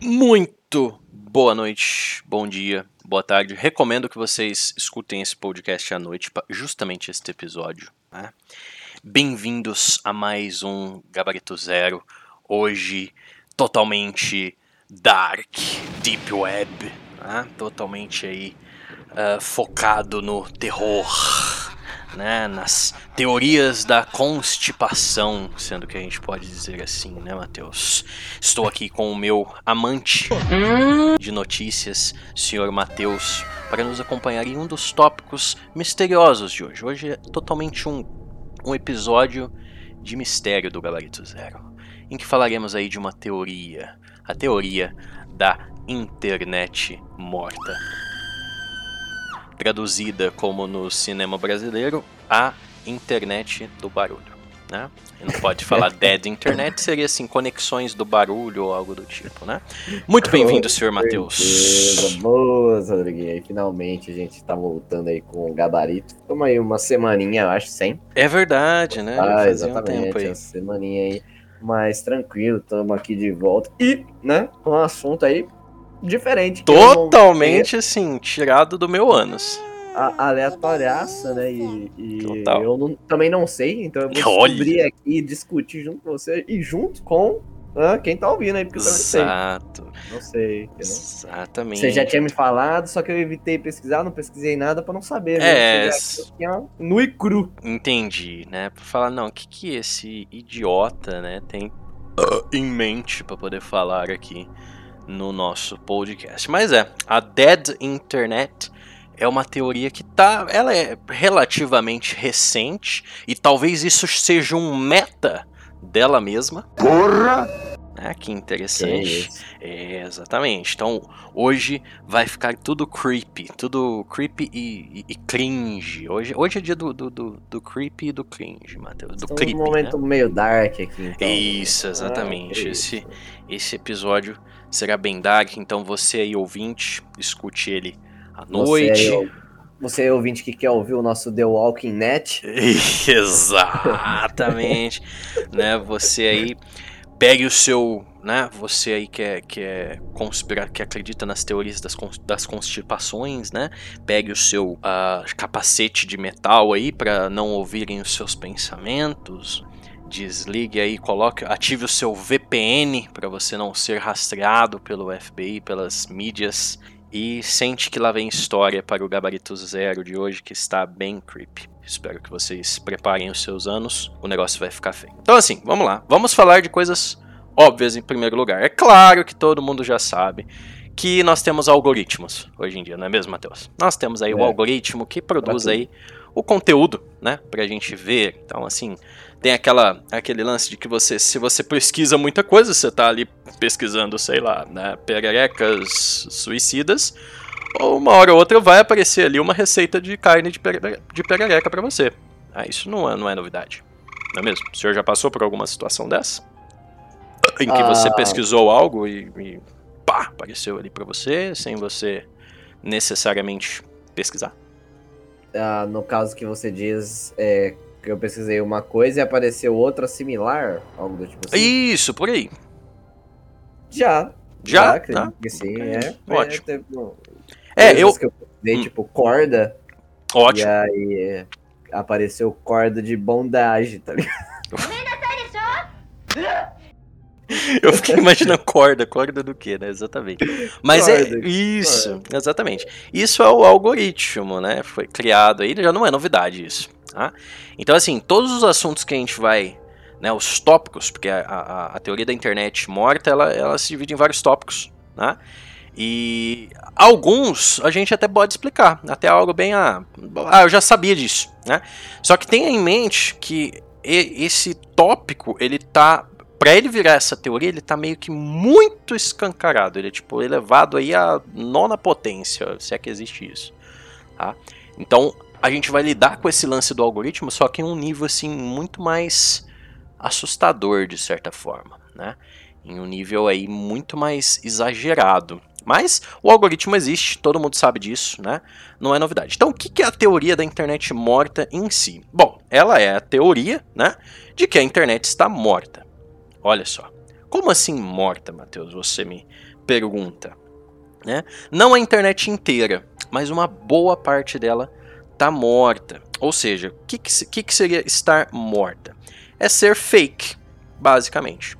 Muito boa noite, bom dia, boa tarde. Recomendo que vocês escutem esse podcast à noite, justamente este episódio. Né? Bem-vindos a mais um Gabarito Zero. Hoje, totalmente dark, deep web, né? totalmente aí uh, focado no terror né, nas teorias da constipação, sendo que a gente pode dizer assim, né, Matheus? Estou aqui com o meu amante de notícias, senhor Matheus, para nos acompanhar em um dos tópicos misteriosos de hoje. Hoje é totalmente um, um episódio de mistério do Gabarito Zero, em que falaremos aí de uma teoria, a teoria da internet morta traduzida como no cinema brasileiro, a internet do barulho. Né? não pode falar dead internet, seria assim, conexões do barulho ou algo do tipo, né? Muito bem-vindo, senhor Matheus. Boas, Rodriguinho. Finalmente a gente tá voltando aí com o gabarito. Toma aí uma semaninha, eu acho, sem. É verdade, né? Ah, exatamente, um tempo aí. uma semaninha aí. Mais tranquilo, estamos aqui de volta. E, né, um assunto aí diferente. Totalmente não... assim, tirado do meu ânus. A, aleatoriaça, né? E, e eu não, também não sei, então eu vou descobrir Olha. aqui, discutir junto com você e junto com ah, quem tá ouvindo aí, porque eu também Exato. sei. Não sei. Não... Exatamente. Você já tinha me falado, só que eu evitei pesquisar, não pesquisei nada pra não saber. Né? É. Aqui, nu e cru. Entendi, né? Pra falar, não, o que que esse idiota, né, tem uh, em mente pra poder falar aqui no nosso podcast. Mas é, a Dead Internet é uma teoria que tá, ela é relativamente recente e talvez isso seja um meta dela mesma. Porra! Ah, que interessante. É, exatamente. Então, hoje vai ficar tudo creepy. Tudo creepy e, e, e cringe. Hoje, hoje é dia do, do, do, do creepy e do cringe, Matheus. Do creepy. um momento né? meio dark aqui. Então. Isso, exatamente. Ah, esse, esse episódio será bem dark, então você aí ouvinte, escute ele à noite. Você, você aí, ouvinte que quer ouvir o nosso The Walking Net. Exatamente. né? Você aí pegue o seu, né? Você aí que é, que é conspira, que acredita nas teorias das, das constipações, né? Pegue o seu uh, capacete de metal aí para não ouvirem os seus pensamentos, desligue aí, coloque, ative o seu VPN para você não ser rastreado pelo FBI, pelas mídias e sente que lá vem história para o gabarito zero de hoje que está bem creepy. Espero que vocês preparem os seus anos, o negócio vai ficar feio. Então assim, vamos lá, vamos falar de coisas óbvias em primeiro lugar. É claro que todo mundo já sabe que nós temos algoritmos hoje em dia, não é mesmo, Matheus? Nós temos aí é. o algoritmo que produz aí o conteúdo, né, pra gente ver. Então assim, tem aquela, aquele lance de que você, se você pesquisa muita coisa, você tá ali pesquisando, sei lá, né, pererecas suicidas, ou uma hora ou outra vai aparecer ali uma receita de carne de, pere, de perereca para você. Ah, isso não é, não é novidade, não é mesmo? O senhor já passou por alguma situação dessa? Em que ah. você pesquisou algo e, e pá, apareceu ali para você, sem você necessariamente pesquisar? Ah, no caso que você diz, é, que eu pesquisei uma coisa e apareceu outra similar, algo do tipo assim. Isso, por aí. Já. Já? já tá. que sim, é. Ótimo. É, tipo, é eu... que eu pesquisei, hum. tipo, corda. Ótimo. E aí é, apareceu corda de bondage, tá ligado? Eu fiquei imaginando corda, corda do que, né? Exatamente. Mas corda, é isso, corda. exatamente. Isso é o algoritmo, né? Foi criado aí, já não é novidade isso. Tá? Então, assim, todos os assuntos que a gente vai, né, os tópicos, porque a, a, a teoria da internet morta, ela, ela se divide em vários tópicos, né? E alguns a gente até pode explicar, até algo bem, ah, ah eu já sabia disso, né? Só que tenha em mente que esse tópico, ele tá para ele virar essa teoria, ele tá meio que muito escancarado. Ele é tipo elevado aí a nona potência, se é que existe isso. Tá? Então a gente vai lidar com esse lance do algoritmo, só que em um nível assim muito mais assustador de certa forma, né? Em um nível aí muito mais exagerado. Mas o algoritmo existe, todo mundo sabe disso, né? Não é novidade. Então, o que é a teoria da internet morta em si? Bom, ela é a teoria, né, de que a internet está morta. Olha só. Como assim morta, Matheus? Você me pergunta. Né? Não a internet inteira, mas uma boa parte dela está morta. Ou seja, o que, que, que seria estar morta? É ser fake, basicamente.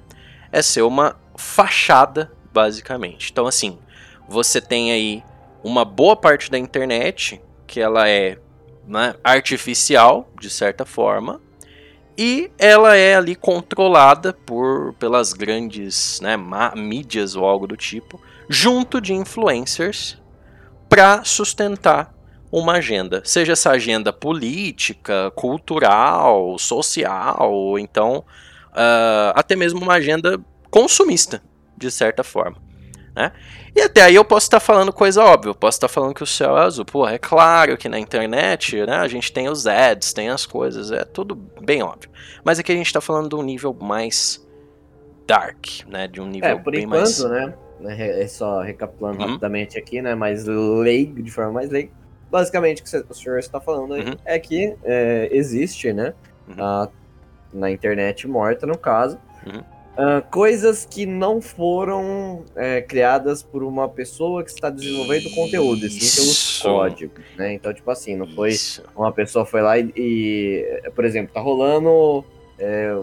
É ser uma fachada, basicamente. Então, assim, você tem aí uma boa parte da internet que ela é né, artificial, de certa forma, e ela é ali controlada por pelas grandes né, mídias ou algo do tipo, junto de influencers para sustentar uma agenda, seja essa agenda política, cultural, social, ou então uh, até mesmo uma agenda consumista, de certa forma. Né? E até aí eu posso estar falando coisa óbvia, eu posso estar falando que o céu é azul. Pô, é claro que na internet né, a gente tem os ads, tem as coisas, é tudo bem óbvio. Mas aqui a gente está falando de um nível mais dark, né? De um nível é, por bem enquanto, mais... né? É só recapitulando uhum. rapidamente aqui, né? Mais leigo, de forma mais leiga. Basicamente, o que o senhor está falando aí uhum. é que é, existe, né? Uhum. A, na internet morta, no caso, uh, coisas que não foram é, criadas por uma pessoa que está desenvolvendo Isso. conteúdo, assim, pelos códigos, né? Então, tipo assim, não foi Isso. uma pessoa foi lá e, e por exemplo, tá rolando é,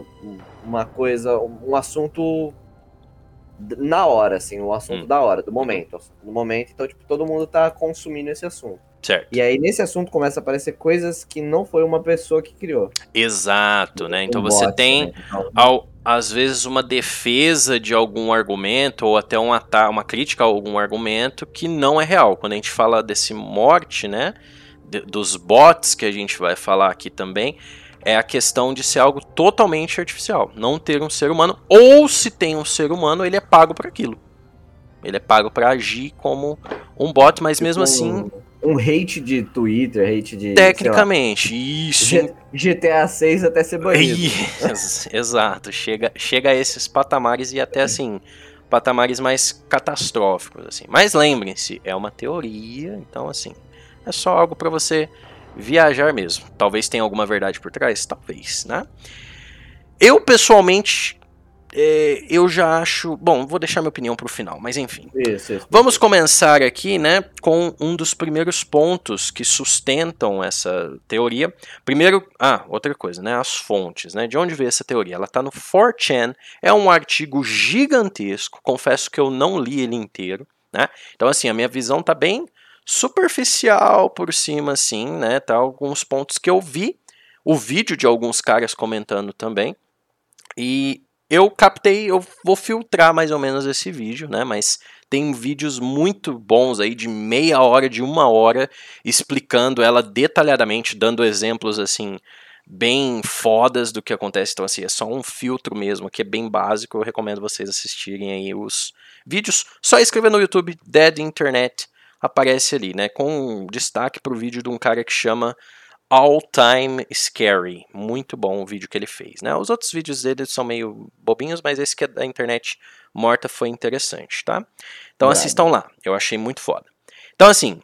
uma coisa, um assunto na hora, assim, o assunto hum. da hora, do momento. No momento, então, tipo, todo mundo tá consumindo esse assunto. Certo. E aí, nesse assunto, começa a aparecer coisas que não foi uma pessoa que criou. Exato, né? Então um você bot, tem, né? então, ao, às vezes, uma defesa de algum argumento, ou até um uma crítica a algum argumento que não é real. Quando a gente fala desse morte, né? De, dos bots que a gente vai falar aqui também, é a questão de ser algo totalmente artificial, não ter um ser humano, ou se tem um ser humano, ele é pago para aquilo. Ele é pago para agir como um bot, mas mesmo tipo assim um hate de Twitter, hate de. Tecnicamente, lá, isso. GTA 6 até ser banido. Exato, chega, chega a esses patamares e até assim, patamares mais catastróficos. assim. Mas lembrem-se, é uma teoria, então assim, é só algo para você viajar mesmo. Talvez tenha alguma verdade por trás, talvez, né? Eu pessoalmente é, eu já acho. Bom, vou deixar minha opinião para o final, mas enfim. Isso, isso. Vamos começar aqui, né, com um dos primeiros pontos que sustentam essa teoria. Primeiro, ah, outra coisa, né, as fontes, né, de onde veio essa teoria? Ela está no 4chan, é um artigo gigantesco, confesso que eu não li ele inteiro, né? Então, assim, a minha visão tá bem superficial por cima, assim, né? Tá alguns pontos que eu vi, o vídeo de alguns caras comentando também. E eu captei, eu vou filtrar mais ou menos esse vídeo, né? Mas tem vídeos muito bons aí de meia hora, de uma hora, explicando ela detalhadamente, dando exemplos assim bem fodas do que acontece. Então assim, é só um filtro mesmo, que é bem básico. Eu recomendo vocês assistirem aí os vídeos. Só escrever no YouTube Dead Internet aparece ali, né? Com destaque para o vídeo de um cara que chama All Time Scary. Muito bom o vídeo que ele fez, né? Os outros vídeos dele são meio bobinhos, mas esse que é da internet morta foi interessante, tá? Então assistam lá, eu achei muito foda. Então assim,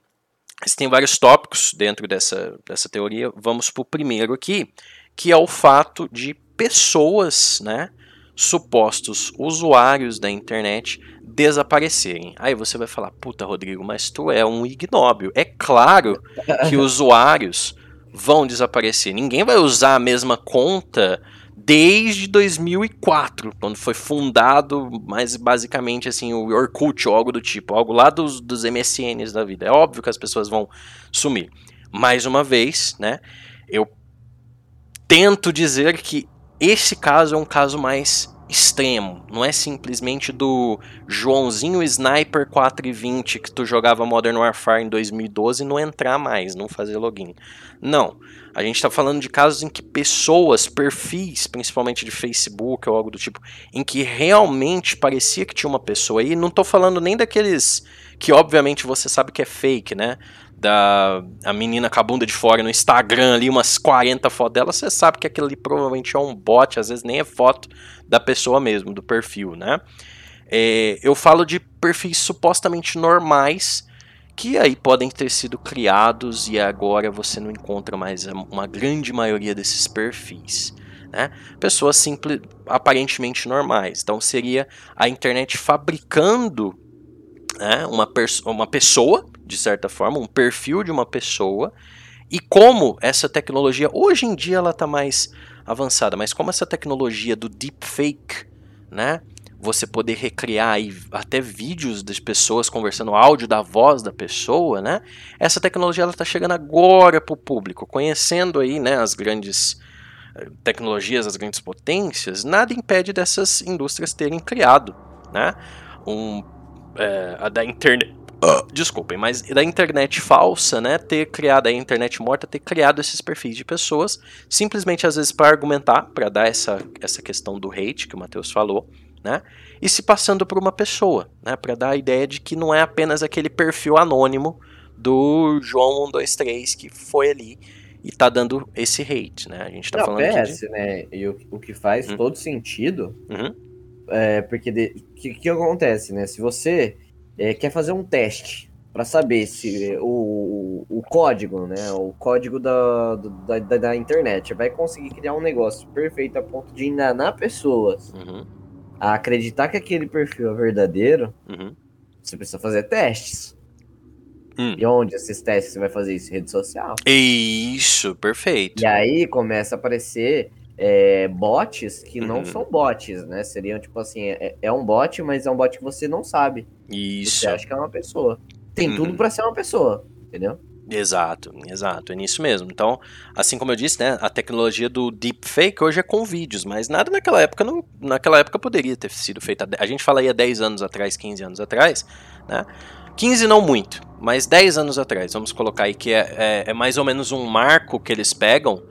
tem vários tópicos dentro dessa, dessa teoria. Vamos pro primeiro aqui, que é o fato de pessoas, né, supostos usuários da internet desaparecerem. Aí você vai falar, puta Rodrigo, mas tu é um ignóbil. É claro que usuários vão desaparecer. Ninguém vai usar a mesma conta desde 2004, quando foi fundado, mais basicamente assim, o Orkut ou algo do tipo, algo lá dos, dos MSNs da vida. É óbvio que as pessoas vão sumir. Mais uma vez, né, eu tento dizer que esse caso é um caso mais extremo. Não é simplesmente do Joãozinho Sniper 420 que tu jogava Modern Warfare em 2012 e não entrar mais, não fazer login. Não. A gente está falando de casos em que pessoas, perfis, principalmente de Facebook ou algo do tipo, em que realmente parecia que tinha uma pessoa aí. Não estou falando nem daqueles que obviamente você sabe que é fake, né? Da a menina com a bunda de fora no Instagram ali, umas 40 fotos dela, você sabe que aquilo ali provavelmente é um bot, às vezes nem é foto da pessoa mesmo, do perfil, né? É, eu falo de perfis supostamente normais que aí podem ter sido criados e agora você não encontra mais uma grande maioria desses perfis. né? Pessoas simples, aparentemente normais. Então seria a internet fabricando né, uma, uma pessoa, de certa forma, um perfil de uma pessoa, e como essa tecnologia, hoje em dia ela está mais avançada, mas como essa tecnologia do deepfake, né? Você poder recriar aí até vídeos das pessoas conversando, áudio da voz da pessoa, né? Essa tecnologia ela está chegando agora para o público, conhecendo aí, né, as grandes eh, tecnologias, as grandes potências, nada impede dessas indústrias terem criado, né? Um, é, a da internet, desculpem, mas da internet falsa, né, ter criado a internet morta, ter criado esses perfis de pessoas, simplesmente às vezes para argumentar, para dar essa, essa questão do hate que o Matheus falou, né, e se passando por uma pessoa, né, para dar a ideia de que não é apenas aquele perfil anônimo do João 123 que foi ali e tá dando esse hate, né? A gente tá não, falando PS, de... né? E o, o que faz uhum. todo sentido, uhum. é porque o que, que acontece, né? Se você é, quer fazer um teste para saber se o, o código, né, o código da, da, da, da, internet vai conseguir criar um negócio perfeito a ponto de enganar pessoas uhum. a acreditar que aquele perfil é verdadeiro, uhum. você precisa fazer testes. Hum. E onde esses testes você vai fazer isso? Rede social. Isso, perfeito. E aí começa a aparecer é, bots que não uhum. são bots, né? Seriam tipo assim, é, é, um bot, mas é um bot que você não sabe. Isso. Você acha que é uma pessoa. Tem uhum. tudo para ser uma pessoa, entendeu? Exato, exato, é nisso mesmo. Então, assim como eu disse, né, a tecnologia do deepfake hoje é com vídeos, mas nada naquela época não, naquela época poderia ter sido feito. A gente fala aí há 10 anos atrás, 15 anos atrás, né? 15 não muito, mas 10 anos atrás, vamos colocar aí que é, é, é mais ou menos um marco que eles pegam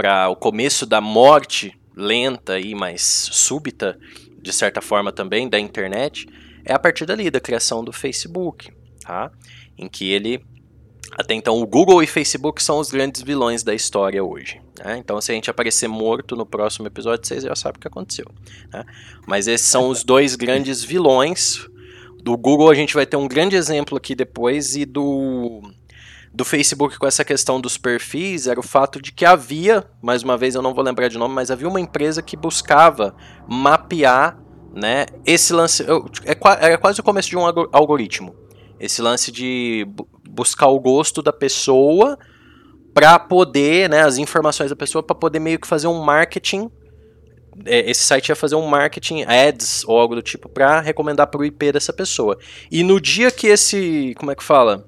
para o começo da morte lenta e mais súbita, de certa forma também, da internet, é a partir dali, da criação do Facebook, tá? Em que ele até então, o Google e Facebook são os grandes vilões da história hoje. Né? Então, se a gente aparecer morto no próximo episódio, vocês já sabem o que aconteceu. Né? Mas esses são os dois grandes vilões. Do Google, a gente vai ter um grande exemplo aqui depois, e do do Facebook com essa questão dos perfis era o fato de que havia, mais uma vez eu não vou lembrar de nome, mas havia uma empresa que buscava mapear né, esse lance. É era quase o começo de um algoritmo. Esse lance de buscar o gosto da pessoa para poder, né, as informações da pessoa, para poder meio que fazer um marketing. É, esse site ia fazer um marketing, ads ou algo do tipo, para recomendar para o IP dessa pessoa. E no dia que esse. Como é que fala?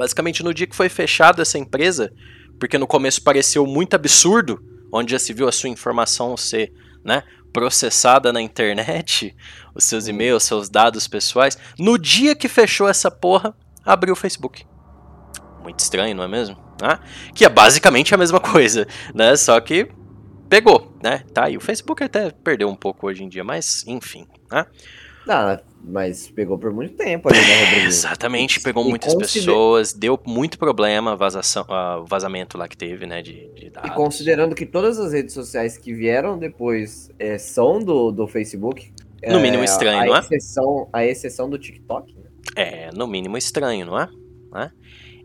Basicamente, no dia que foi fechada essa empresa, porque no começo pareceu muito absurdo, onde já se viu a sua informação ser né, processada na internet, os seus uhum. e-mails, seus dados pessoais. No dia que fechou essa porra, abriu o Facebook. Muito estranho, não é mesmo? Ah, que é basicamente a mesma coisa, né? Só que pegou, né? Tá aí. O Facebook até perdeu um pouco hoje em dia, mas enfim, né? Não, mas pegou por muito tempo ali, né? Exatamente, pegou e muitas consider... pessoas, deu muito problema vazação, uh, vazamento lá que teve, né, de, de dados. E considerando que todas as redes sociais que vieram depois é, são do, do Facebook... No é, mínimo estranho, não é? Exceção, a exceção do TikTok, né? É, no mínimo estranho, não é? é?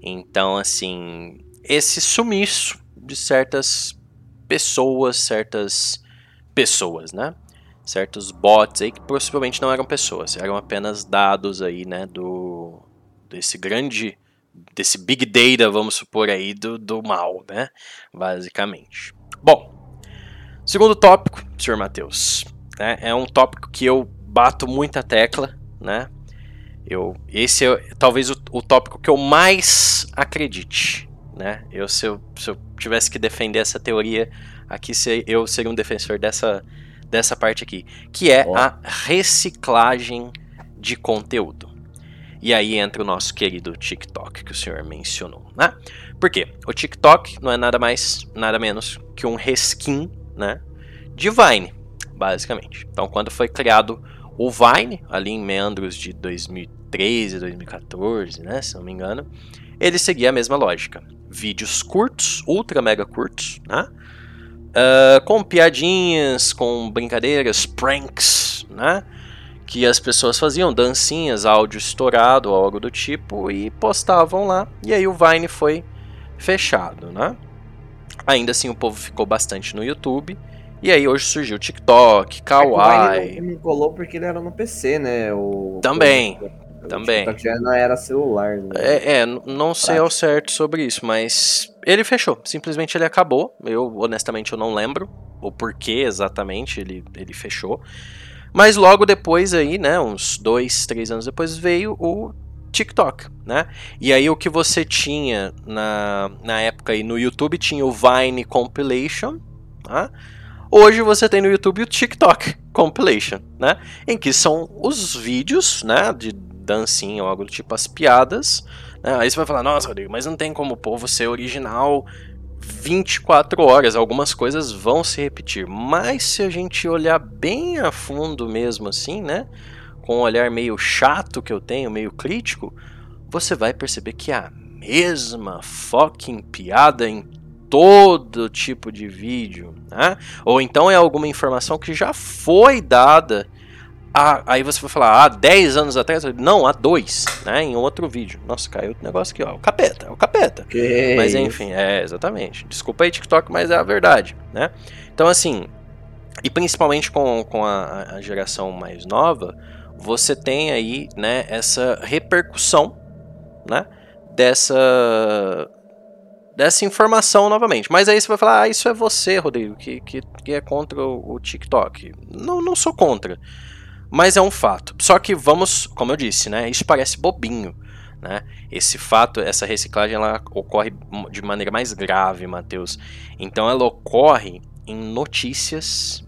Então, assim, esse sumiço de certas pessoas, certas pessoas, né? Certos bots aí que possivelmente não eram pessoas, eram apenas dados aí, né, do desse grande desse big data, vamos supor aí do, do mal, né, basicamente. Bom, segundo tópico, senhor Matheus, né, é um tópico que eu bato muita tecla, né? Eu, esse é talvez o, o tópico que eu mais acredite, né? Eu se, eu se eu tivesse que defender essa teoria aqui, eu seria um defensor dessa dessa parte aqui, que é oh. a reciclagem de conteúdo. E aí entra o nosso querido TikTok que o senhor mencionou, né? Por quê? O TikTok não é nada mais, nada menos que um reskin, né, de Vine, basicamente. Então, quando foi criado o Vine, ali em meandros de 2013, 2014, né, se não me engano, ele seguia a mesma lógica. Vídeos curtos, ultra mega curtos, né? Uh, com piadinhas, com brincadeiras, pranks, né? Que as pessoas faziam, dancinhas, áudio estourado, algo do tipo, e postavam lá. E aí o Vine foi fechado, né? Ainda assim o povo ficou bastante no YouTube E aí hoje surgiu o TikTok, Kawaii. É não colou porque ele era no PC, né? O, também, o, também. O TikTok já não era celular. Né? É, é, não sei ao certo sobre isso, mas ele fechou. Simplesmente ele acabou. Eu, honestamente, eu não lembro o porquê exatamente ele, ele fechou. Mas logo depois aí, né, uns dois, três anos depois, veio o TikTok, né? E aí o que você tinha na, na época aí no YouTube tinha o Vine Compilation, tá? Hoje você tem no YouTube o TikTok Compilation, né? Em que são os vídeos, né, de dancinha ou algo do tipo, as piadas. Né? Aí você vai falar, nossa, Rodrigo, mas não tem como o povo ser original 24 horas. Algumas coisas vão se repetir. Mas se a gente olhar bem a fundo mesmo assim, né? com um olhar meio chato que eu tenho, meio crítico, você vai perceber que é a mesma fucking piada em todo tipo de vídeo, né? Ou então é alguma informação que já foi dada. A, aí você vai falar, há 10 anos atrás? Não, há 2, né? Em outro vídeo. Nossa, caiu o negócio aqui, ó. O capeta, é o capeta. Que mas enfim, é, exatamente. Desculpa aí, TikTok, mas é a verdade, né? Então, assim, e principalmente com, com a, a geração mais nova, você tem aí, né, essa repercussão, né, dessa dessa informação novamente. Mas aí você vai falar, ah, isso é você, Rodrigo, que, que, que é contra o, o TikTok. Não, não sou contra, mas é um fato. Só que vamos, como eu disse, né, isso parece bobinho. Né? Esse fato, essa reciclagem, ela ocorre de maneira mais grave, Matheus. Então ela ocorre em notícias,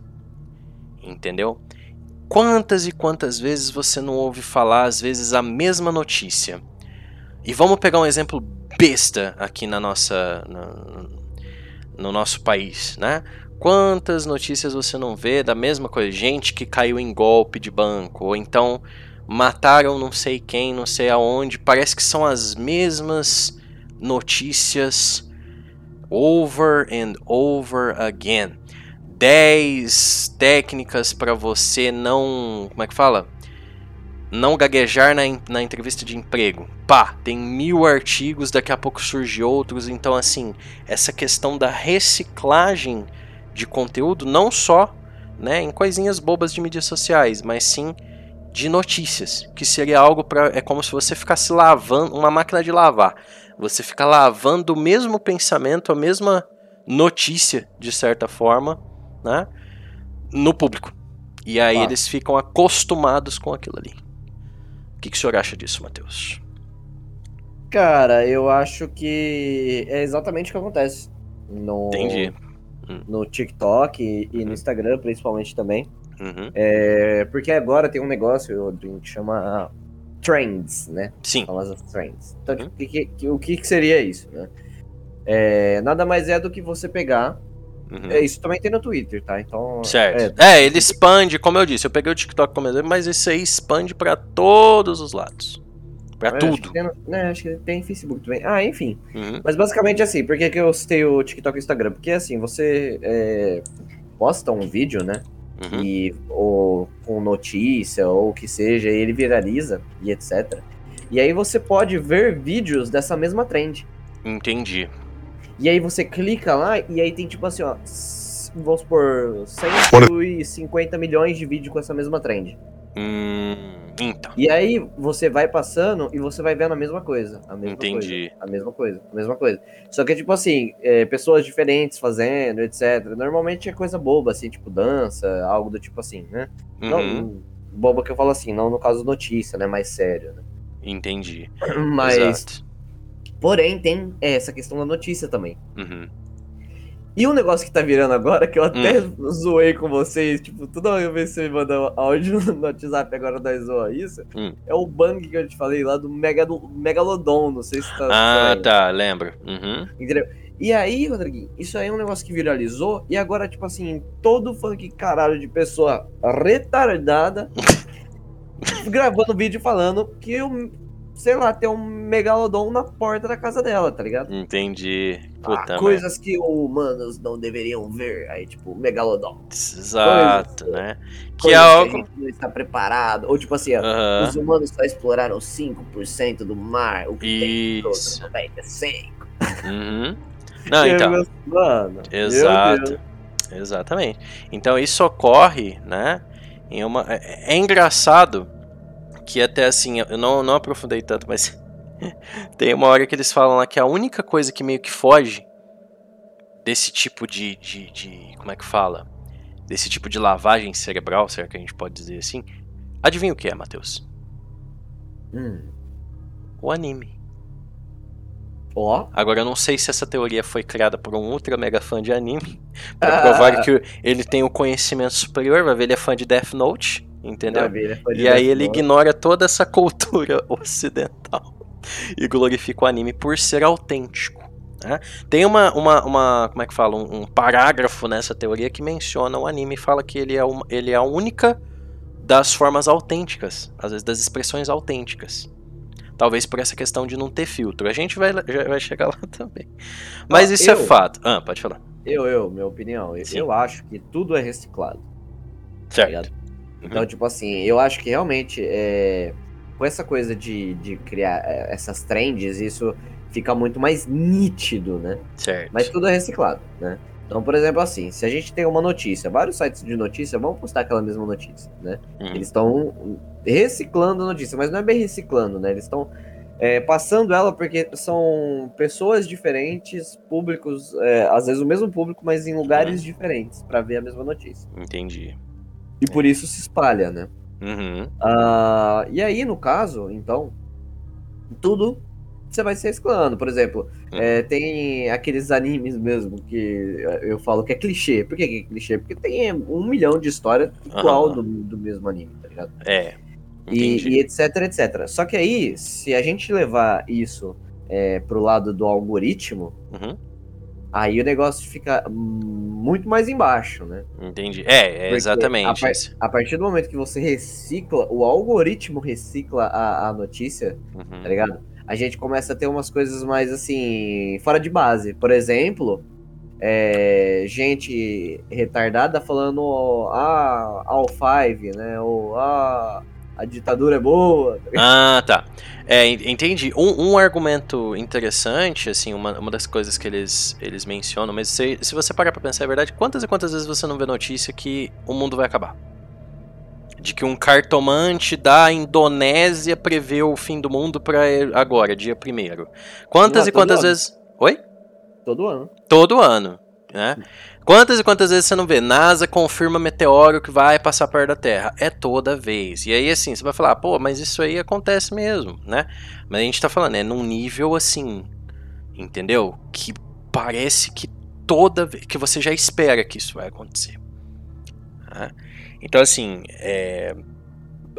entendeu? Quantas e quantas vezes você não ouve falar, às vezes, a mesma notícia? E vamos pegar um exemplo besta aqui na nossa, no, no nosso país, né? Quantas notícias você não vê da mesma coisa? Gente que caiu em golpe de banco, ou então mataram não sei quem, não sei aonde. Parece que são as mesmas notícias over and over again. 10 técnicas para você não. Como é que fala? Não gaguejar na, na entrevista de emprego. Pá, tem mil artigos, daqui a pouco surge outros. Então, assim, essa questão da reciclagem de conteúdo, não só né, em coisinhas bobas de mídias sociais, mas sim de notícias, que seria algo para é como se você ficasse lavando uma máquina de lavar. Você fica lavando o mesmo pensamento, a mesma notícia de certa forma, né, no público. E aí ah. eles ficam acostumados com aquilo ali. O que, que o senhor acha disso, Matheus? Cara, eu acho que é exatamente o que acontece. No, Entendi. Hum. No TikTok e, e no uhum. Instagram, principalmente também. Uhum. É, porque agora tem um negócio que chama trends, né? Sim. Famosas trends. Então, uhum. que, que, o que, que seria isso, né? É, nada mais é do que você pegar Uhum. É, isso também tem no Twitter, tá? Então. Certo. É, é, ele expande, como eu disse, eu peguei o TikTok como exemplo, mas isso aí expande para todos os lados. Pra é, tudo. Acho que, tem, né, acho que tem Facebook também. Ah, enfim. Uhum. Mas basicamente assim, por que, que eu citei o TikTok e o Instagram? Porque assim, você é, posta um vídeo, né? Uhum. E, ou com notícia, ou o que seja, e ele viraliza e etc. E aí você pode ver vídeos dessa mesma trend. Entendi. E aí você clica lá e aí tem tipo assim, ó, vamos supor, 150 milhões de vídeos com essa mesma trend. Hum, então. E aí você vai passando e você vai vendo a mesma coisa. A mesma Entendi. Coisa, a mesma coisa, a mesma coisa. Só que, tipo assim, é, pessoas diferentes fazendo, etc. Normalmente é coisa boba, assim, tipo dança, algo do tipo assim, né? Uhum. Não, boba que eu falo assim, não no caso notícia, né? Mais sério, né? Entendi. Mas. Exato. Porém, tem essa questão da notícia também. Uhum. E um negócio que tá virando agora, que eu até hum. zoei com vocês, tipo, toda vez que você me manda áudio no WhatsApp agora da zoa isso, hum. é o bang que eu te falei lá do, Mega, do Megalodon, não sei se tá... Ah, tá, lembro. Uhum. Entendeu? E aí, Rodriguinho, isso aí é um negócio que viralizou, e agora, tipo assim, todo funk caralho de pessoa retardada gravando vídeo falando que o sei lá, ter um megalodon na porta da casa dela, tá ligado? Entendi. Puta, ah, coisas mas... que humanos não deveriam ver. Aí, tipo, megalodon. Exato, coisas, né? Que é algo. Que a gente não está preparado. Ou, tipo assim, ó, os humanos só exploraram 5% do mar, o que Isso. tem todo 95%. Uhum. Não, então. Mano, Exato. Exatamente. Então isso ocorre, né? Em uma... É, é engraçado que até assim, eu não, não aprofundei tanto, mas tem uma hora que eles falam lá que a única coisa que meio que foge desse tipo de, de, de como é que fala? Desse tipo de lavagem cerebral, será que a gente pode dizer assim? Adivinha o que é, Matheus? Hum. O anime. Ó. Oh. Agora eu não sei se essa teoria foi criada por um ultra mega fã de anime, para provar que ele tem o conhecimento superior, vai ver ele é fã de Death Note, entendeu? É e aí ele ignora toda essa cultura ocidental e glorifica o anime por ser autêntico. Né? Tem uma, uma, uma, como é que fala, um, um, parágrafo nessa teoria que menciona o anime e fala que ele é, uma, ele é a única das formas autênticas, às vezes das expressões autênticas. Talvez por essa questão de não ter filtro. A gente vai, já vai chegar lá também. Mas ah, isso é eu, é fato. Ah, pode falar. Eu, eu, minha opinião. Sim. Eu acho que tudo é reciclado. Certo. Tá então, tipo assim, eu acho que realmente é, com essa coisa de, de criar é, essas trends, isso fica muito mais nítido, né? Certo. Mas tudo é reciclado, né? Então, por exemplo, assim, se a gente tem uma notícia, vários sites de notícia vão postar aquela mesma notícia, né? Uhum. Eles estão reciclando a notícia, mas não é bem reciclando, né? Eles estão é, passando ela porque são pessoas diferentes, públicos, é, às vezes o mesmo público, mas em lugares uhum. diferentes, para ver a mesma notícia. Entendi. E por isso se espalha, né? Uhum. Uh, e aí, no caso, então, tudo você vai se reciclando. Por exemplo, hum. é, tem aqueles animes mesmo que eu falo que é clichê. Por que é clichê? Porque tem um milhão de histórias igual do, do mesmo anime, tá ligado? É. E, e, etc, etc. Só que aí, se a gente levar isso é, pro lado do algoritmo, uhum. Aí o negócio fica muito mais embaixo, né? Entendi. É, é exatamente. A, par a, partir do momento que você recicla, o algoritmo recicla a, a notícia, uhum. tá ligado? a gente começa a ter umas coisas mais assim, fora de base. Por exemplo, é, gente retardada falando ah, all five, né? Ou ah, a ditadura é boa. Ah, tá. É, entendi. Um, um, argumento interessante, assim, uma, uma das coisas que eles, eles mencionam, mas se, se você parar pra pensar, é verdade, quantas e quantas vezes você não vê notícia que o mundo vai acabar? de que um cartomante da Indonésia prevê o fim do mundo para agora, dia primeiro. Quantas e quantas ano. vezes? Oi? Todo ano. Todo ano, né? Quantas e quantas vezes você não vê? NASA confirma meteoro que vai passar perto da Terra. É toda vez. E aí, assim, você vai falar, pô, mas isso aí acontece mesmo, né? Mas a gente tá falando, é num nível assim, entendeu? Que parece que toda vez. que você já espera que isso vai acontecer. Né? Então, assim, é,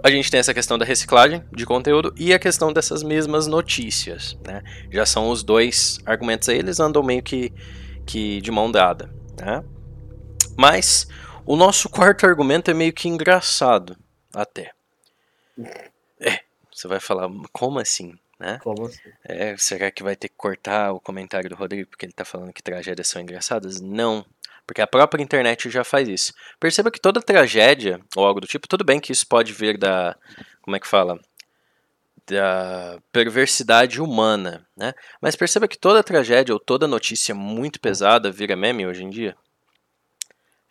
a gente tem essa questão da reciclagem de conteúdo e a questão dessas mesmas notícias, né? Já são os dois argumentos aí, eles andam meio que, que de mão dada, né? Mas o nosso quarto argumento é meio que engraçado, até. É, você vai falar, como assim? Né? Como assim? É, será que vai ter que cortar o comentário do Rodrigo porque ele tá falando que tragédias são engraçadas? Não, porque a própria internet já faz isso. Perceba que toda tragédia, ou algo do tipo, tudo bem que isso pode vir da. Como é que fala? Da perversidade humana, né? Mas perceba que toda tragédia ou toda notícia muito pesada vira meme hoje em dia.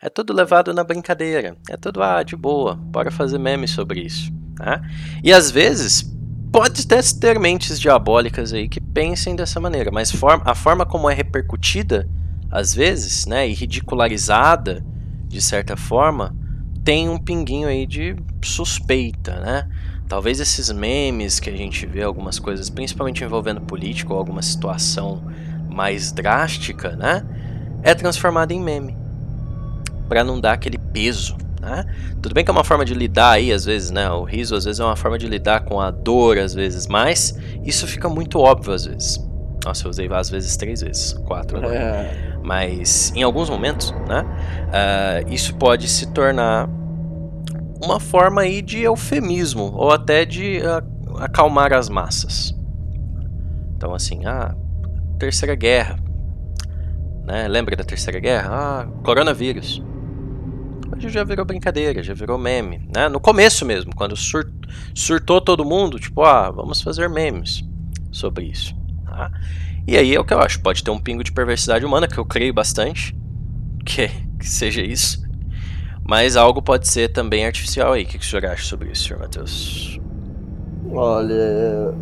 É tudo levado na brincadeira. É tudo, ah, de boa, bora fazer meme sobre isso. Tá? E às vezes, pode até ter mentes diabólicas aí que pensem dessa maneira, mas a forma como é repercutida às vezes, né, e ridicularizada de certa forma, tem um pinguinho aí de suspeita, né? Talvez esses memes que a gente vê algumas coisas, principalmente envolvendo político ou alguma situação mais drástica, né, é transformado em meme para não dar aquele peso, né? Tudo bem que é uma forma de lidar aí às vezes, né? O riso às vezes é uma forma de lidar com a dor às vezes, mas isso fica muito óbvio às vezes. Nossa, eu usei às vezes três vezes, quatro agora. É. Mas em alguns momentos, né, uh, isso pode se tornar uma forma aí de eufemismo ou até de uh, acalmar as massas. Então assim, ah, terceira guerra, né? Lembra da terceira guerra? Ah, coronavírus. Hoje já virou brincadeira, já virou meme, né? No começo mesmo, quando sur surtou todo mundo, tipo, ah, vamos fazer memes sobre isso. Tá? E aí é o que eu acho, pode ter um pingo de perversidade humana, que eu creio bastante, que que seja isso. Mas algo pode ser também artificial aí. O que, que o senhor acha sobre isso, senhor Matheus? Olha,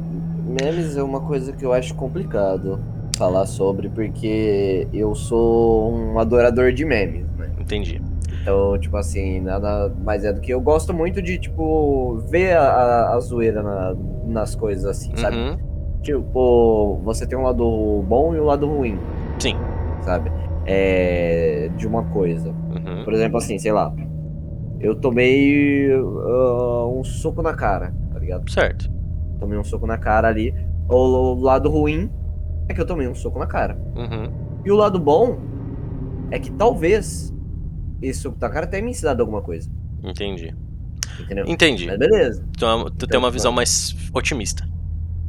memes é uma coisa que eu acho complicado falar sobre, porque eu sou um adorador de memes, né? Entendi. Então, tipo assim, nada mais é do que eu gosto muito de, tipo, ver a, a, zoeira na, nas coisas assim, uhum. sabe? Tipo, você tem um lado bom e um lado ruim. Sim. Sabe? É, de uma coisa. Uhum. Por exemplo, assim, sei lá. Eu tomei uh, um soco na cara, tá ligado? Certo. Tomei um soco na cara ali. O, o lado ruim é que eu tomei um soco na cara. Uhum. E o lado bom é que talvez esse soco na cara tenha me ensinado alguma coisa. Entendi. Entendeu? Entendi. Mas beleza. Então, tu então, tem uma visão mais otimista.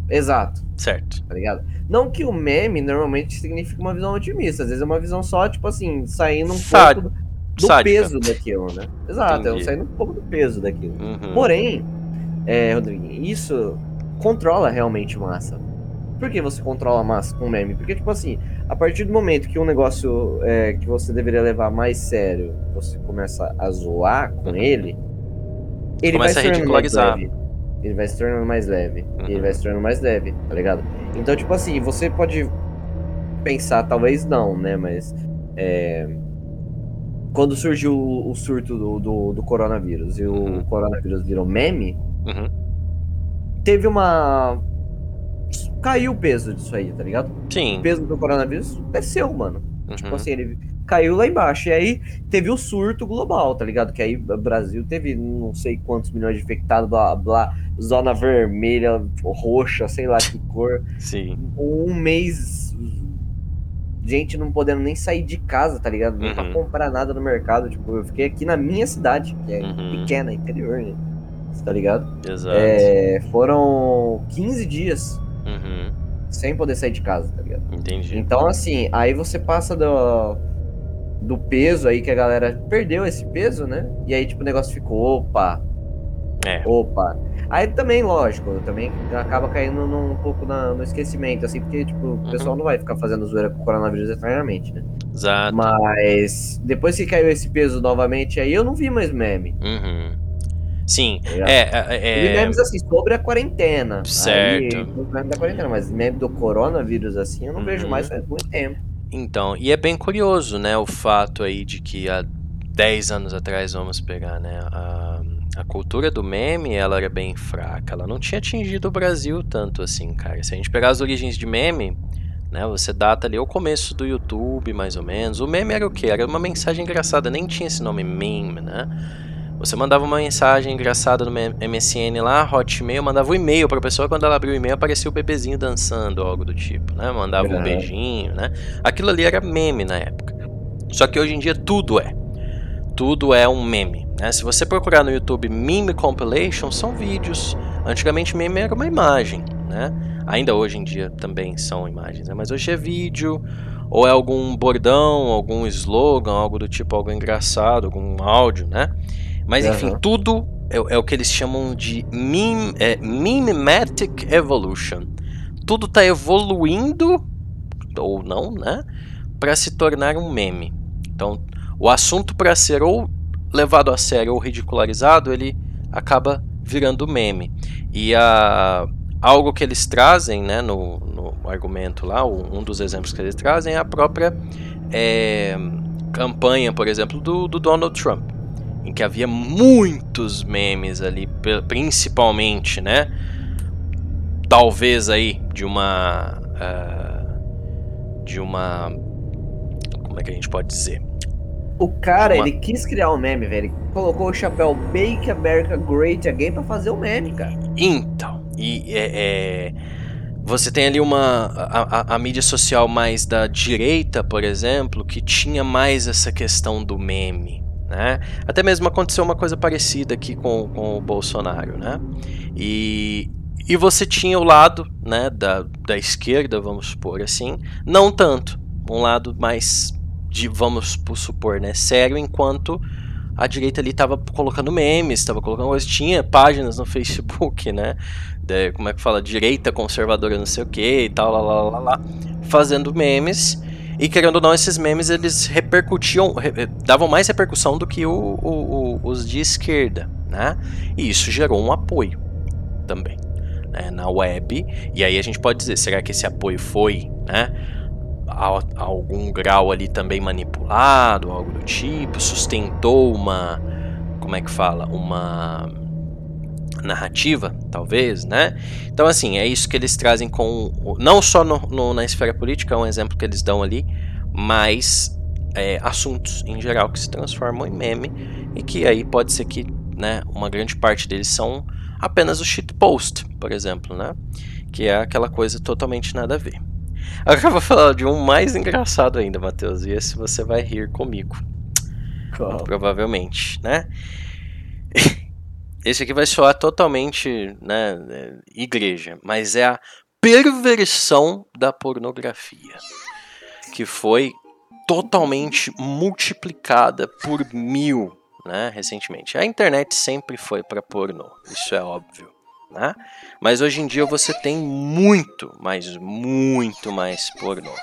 Exato. Certo. Tá ligado? Não que o meme normalmente signifique uma visão otimista. Às vezes é uma visão só, tipo assim, saindo um Sá... pouco do, do peso daquilo, né? Exato, é saindo um pouco do peso daquilo. Uhum. Porém, é, Rodrigo, isso controla realmente massa. Por que você controla massa com meme? Porque, tipo assim, a partir do momento que um negócio é, que você deveria levar mais sério, você começa a zoar com ele, ele começa vai se a ridicularizar. Ele vai se tornando mais leve. Uhum. Ele vai se tornando mais leve, tá ligado? Então, tipo assim, você pode pensar, talvez não, né? Mas. É... Quando surgiu o, surto do, do, do, coronavírus e o coronavírus virou meme, uhum. teve uma caiu o peso disso aí, tá ligado? Sim. O peso do coronavírus desceu, mano. Uhum. Tipo assim, ele caiu lá embaixo. E aí teve o surto global, tá ligado? Que aí o Brasil teve não sei quantos milhões de infectados, blá blá, zona vermelha, roxa, sei lá que cor. Sim. Um mês. Gente não podendo nem sair de casa, tá ligado? Nem uhum. pra comprar nada no mercado. Tipo, eu fiquei aqui na minha cidade, que é uhum. pequena, interior, né? Tá ligado? Exato. É, foram 15 dias Uhum. Sem poder sair de casa, tá ligado? Entendi. Então, assim, aí você passa do, do peso aí que a galera perdeu esse peso, né? E aí, tipo, o negócio ficou, opa. É. Opa. Aí também, lógico, também acaba caindo num, um pouco na, no esquecimento, assim, porque, tipo, o uhum. pessoal não vai ficar fazendo zoeira com o coronavírus eternamente, né? Exato. Mas depois que caiu esse peso novamente aí, eu não vi mais meme. Uhum. Sim, é. é, é... memes assim, sobre a quarentena. Certo. Aí, da quarentena, mas meme do coronavírus assim, eu não uhum. vejo mais faz muito tempo. Então, e é bem curioso, né, o fato aí de que há 10 anos atrás, vamos pegar, né, a, a cultura do meme, ela era bem fraca, ela não tinha atingido o Brasil tanto assim, cara. Se a gente pegar as origens de meme, né, você data ali o começo do YouTube, mais ou menos. O meme era o quê? Era uma mensagem engraçada, nem tinha esse nome meme, né? Você mandava uma mensagem engraçada no MSN lá, Hotmail, mandava um e-mail pra pessoa, quando ela abriu o e-mail aparecia o bebezinho dançando, algo do tipo, né? Mandava um beijinho, né? Aquilo ali era meme na época. Só que hoje em dia tudo é. Tudo é um meme. Né? Se você procurar no YouTube meme compilation, são vídeos. Antigamente meme era uma imagem, né? Ainda hoje em dia também são imagens, né? Mas hoje é vídeo, ou é algum bordão, algum slogan, algo do tipo, algo engraçado, algum áudio, né? Mas enfim, uhum. tudo é, é, o que eles chamam de meme, é, mimetic evolution. Tudo está evoluindo, ou não, né? Para se tornar um meme. Então, o assunto para ser ou levado a sério ou ridicularizado, ele acaba virando meme. E a, algo que eles trazem né, no, no argumento lá, um dos exemplos que eles trazem é a própria é, campanha, por exemplo, do, do Donald Trump em que havia muitos memes ali, principalmente, né? Talvez aí de uma. Uh, de uma. Como é que a gente pode dizer? O cara, uma... ele quis criar um meme, velho. Ele colocou o chapéu Make America Great Again pra fazer o um meme, cara. Então, e é, é, você tem ali uma. A, a, a, mídia social mais da direita, por exemplo, que tinha mais essa questão do meme. Né? Até mesmo aconteceu uma coisa parecida aqui com, com o Bolsonaro. Né? E, e você tinha o lado né, da, da esquerda, vamos supor assim, não tanto. Um lado mais, de, vamos supor, né, sério, enquanto a direita ali estava colocando memes, estava colocando coisas, tinha páginas no Facebook, né? De, como é que fala? Direita conservadora, não sei o que e tal, lá, lá, lá, lá, fazendo memes E querendo ou não, esses memes eles repercutiam, davam mais repercussão do que o, o, o, os de esquerda, né? E isso gerou um apoio também né, na web. E aí a gente pode dizer, será que esse apoio foi, né? A, a algum grau ali também manipulado, algo do tipo, sustentou uma, como é que fala, uma narrativa, talvez, né? Então, assim, é isso que eles trazem com. Não só no, no, na esfera política, é um exemplo que eles dão ali, mas é, assuntos em geral que se transformam em meme e que aí pode ser que né, uma grande parte deles são apenas o shitpost, por exemplo, né? Que é aquela coisa totalmente nada a ver. Agora eu vou falar de um mais engraçado ainda, Matheus, e esse você vai rir comigo. Qual? Provavelmente, né? Esse aqui vai soar totalmente, né, é, igreja, mas é a perversão da pornografia, que foi totalmente multiplicada por mil, né, recentemente. A internet sempre foi para pornô, isso é óbvio, né? Mas hoje em dia você tem muito, mas muito mais pornô.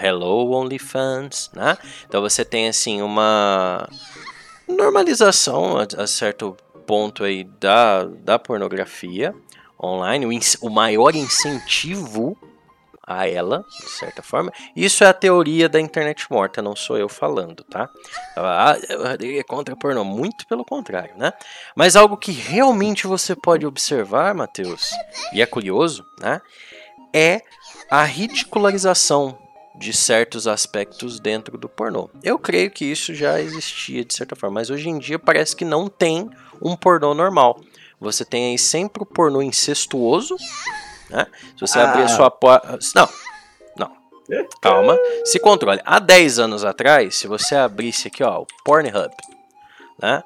Hello OnlyFans, né? Então você tem assim uma normalização a, a certo ponto aí da, da pornografia online, o, o maior incentivo a ela, de certa forma. Isso é a teoria da internet morta, não sou eu falando, tá? Ah, é contra pornô, muito pelo contrário, né? Mas algo que realmente você pode observar, Matheus, e é curioso, né? É a ridicularização de certos aspectos dentro do pornô. Eu creio que isso já existia de certa forma, mas hoje em dia parece que não tem um pornô normal. Você tem aí sempre o pornô incestuoso, né? Se você ah. abrir a sua porta. Não, não. Calma, se controle. Há 10 anos atrás, se você abrisse aqui, ó, o Pornhub, né?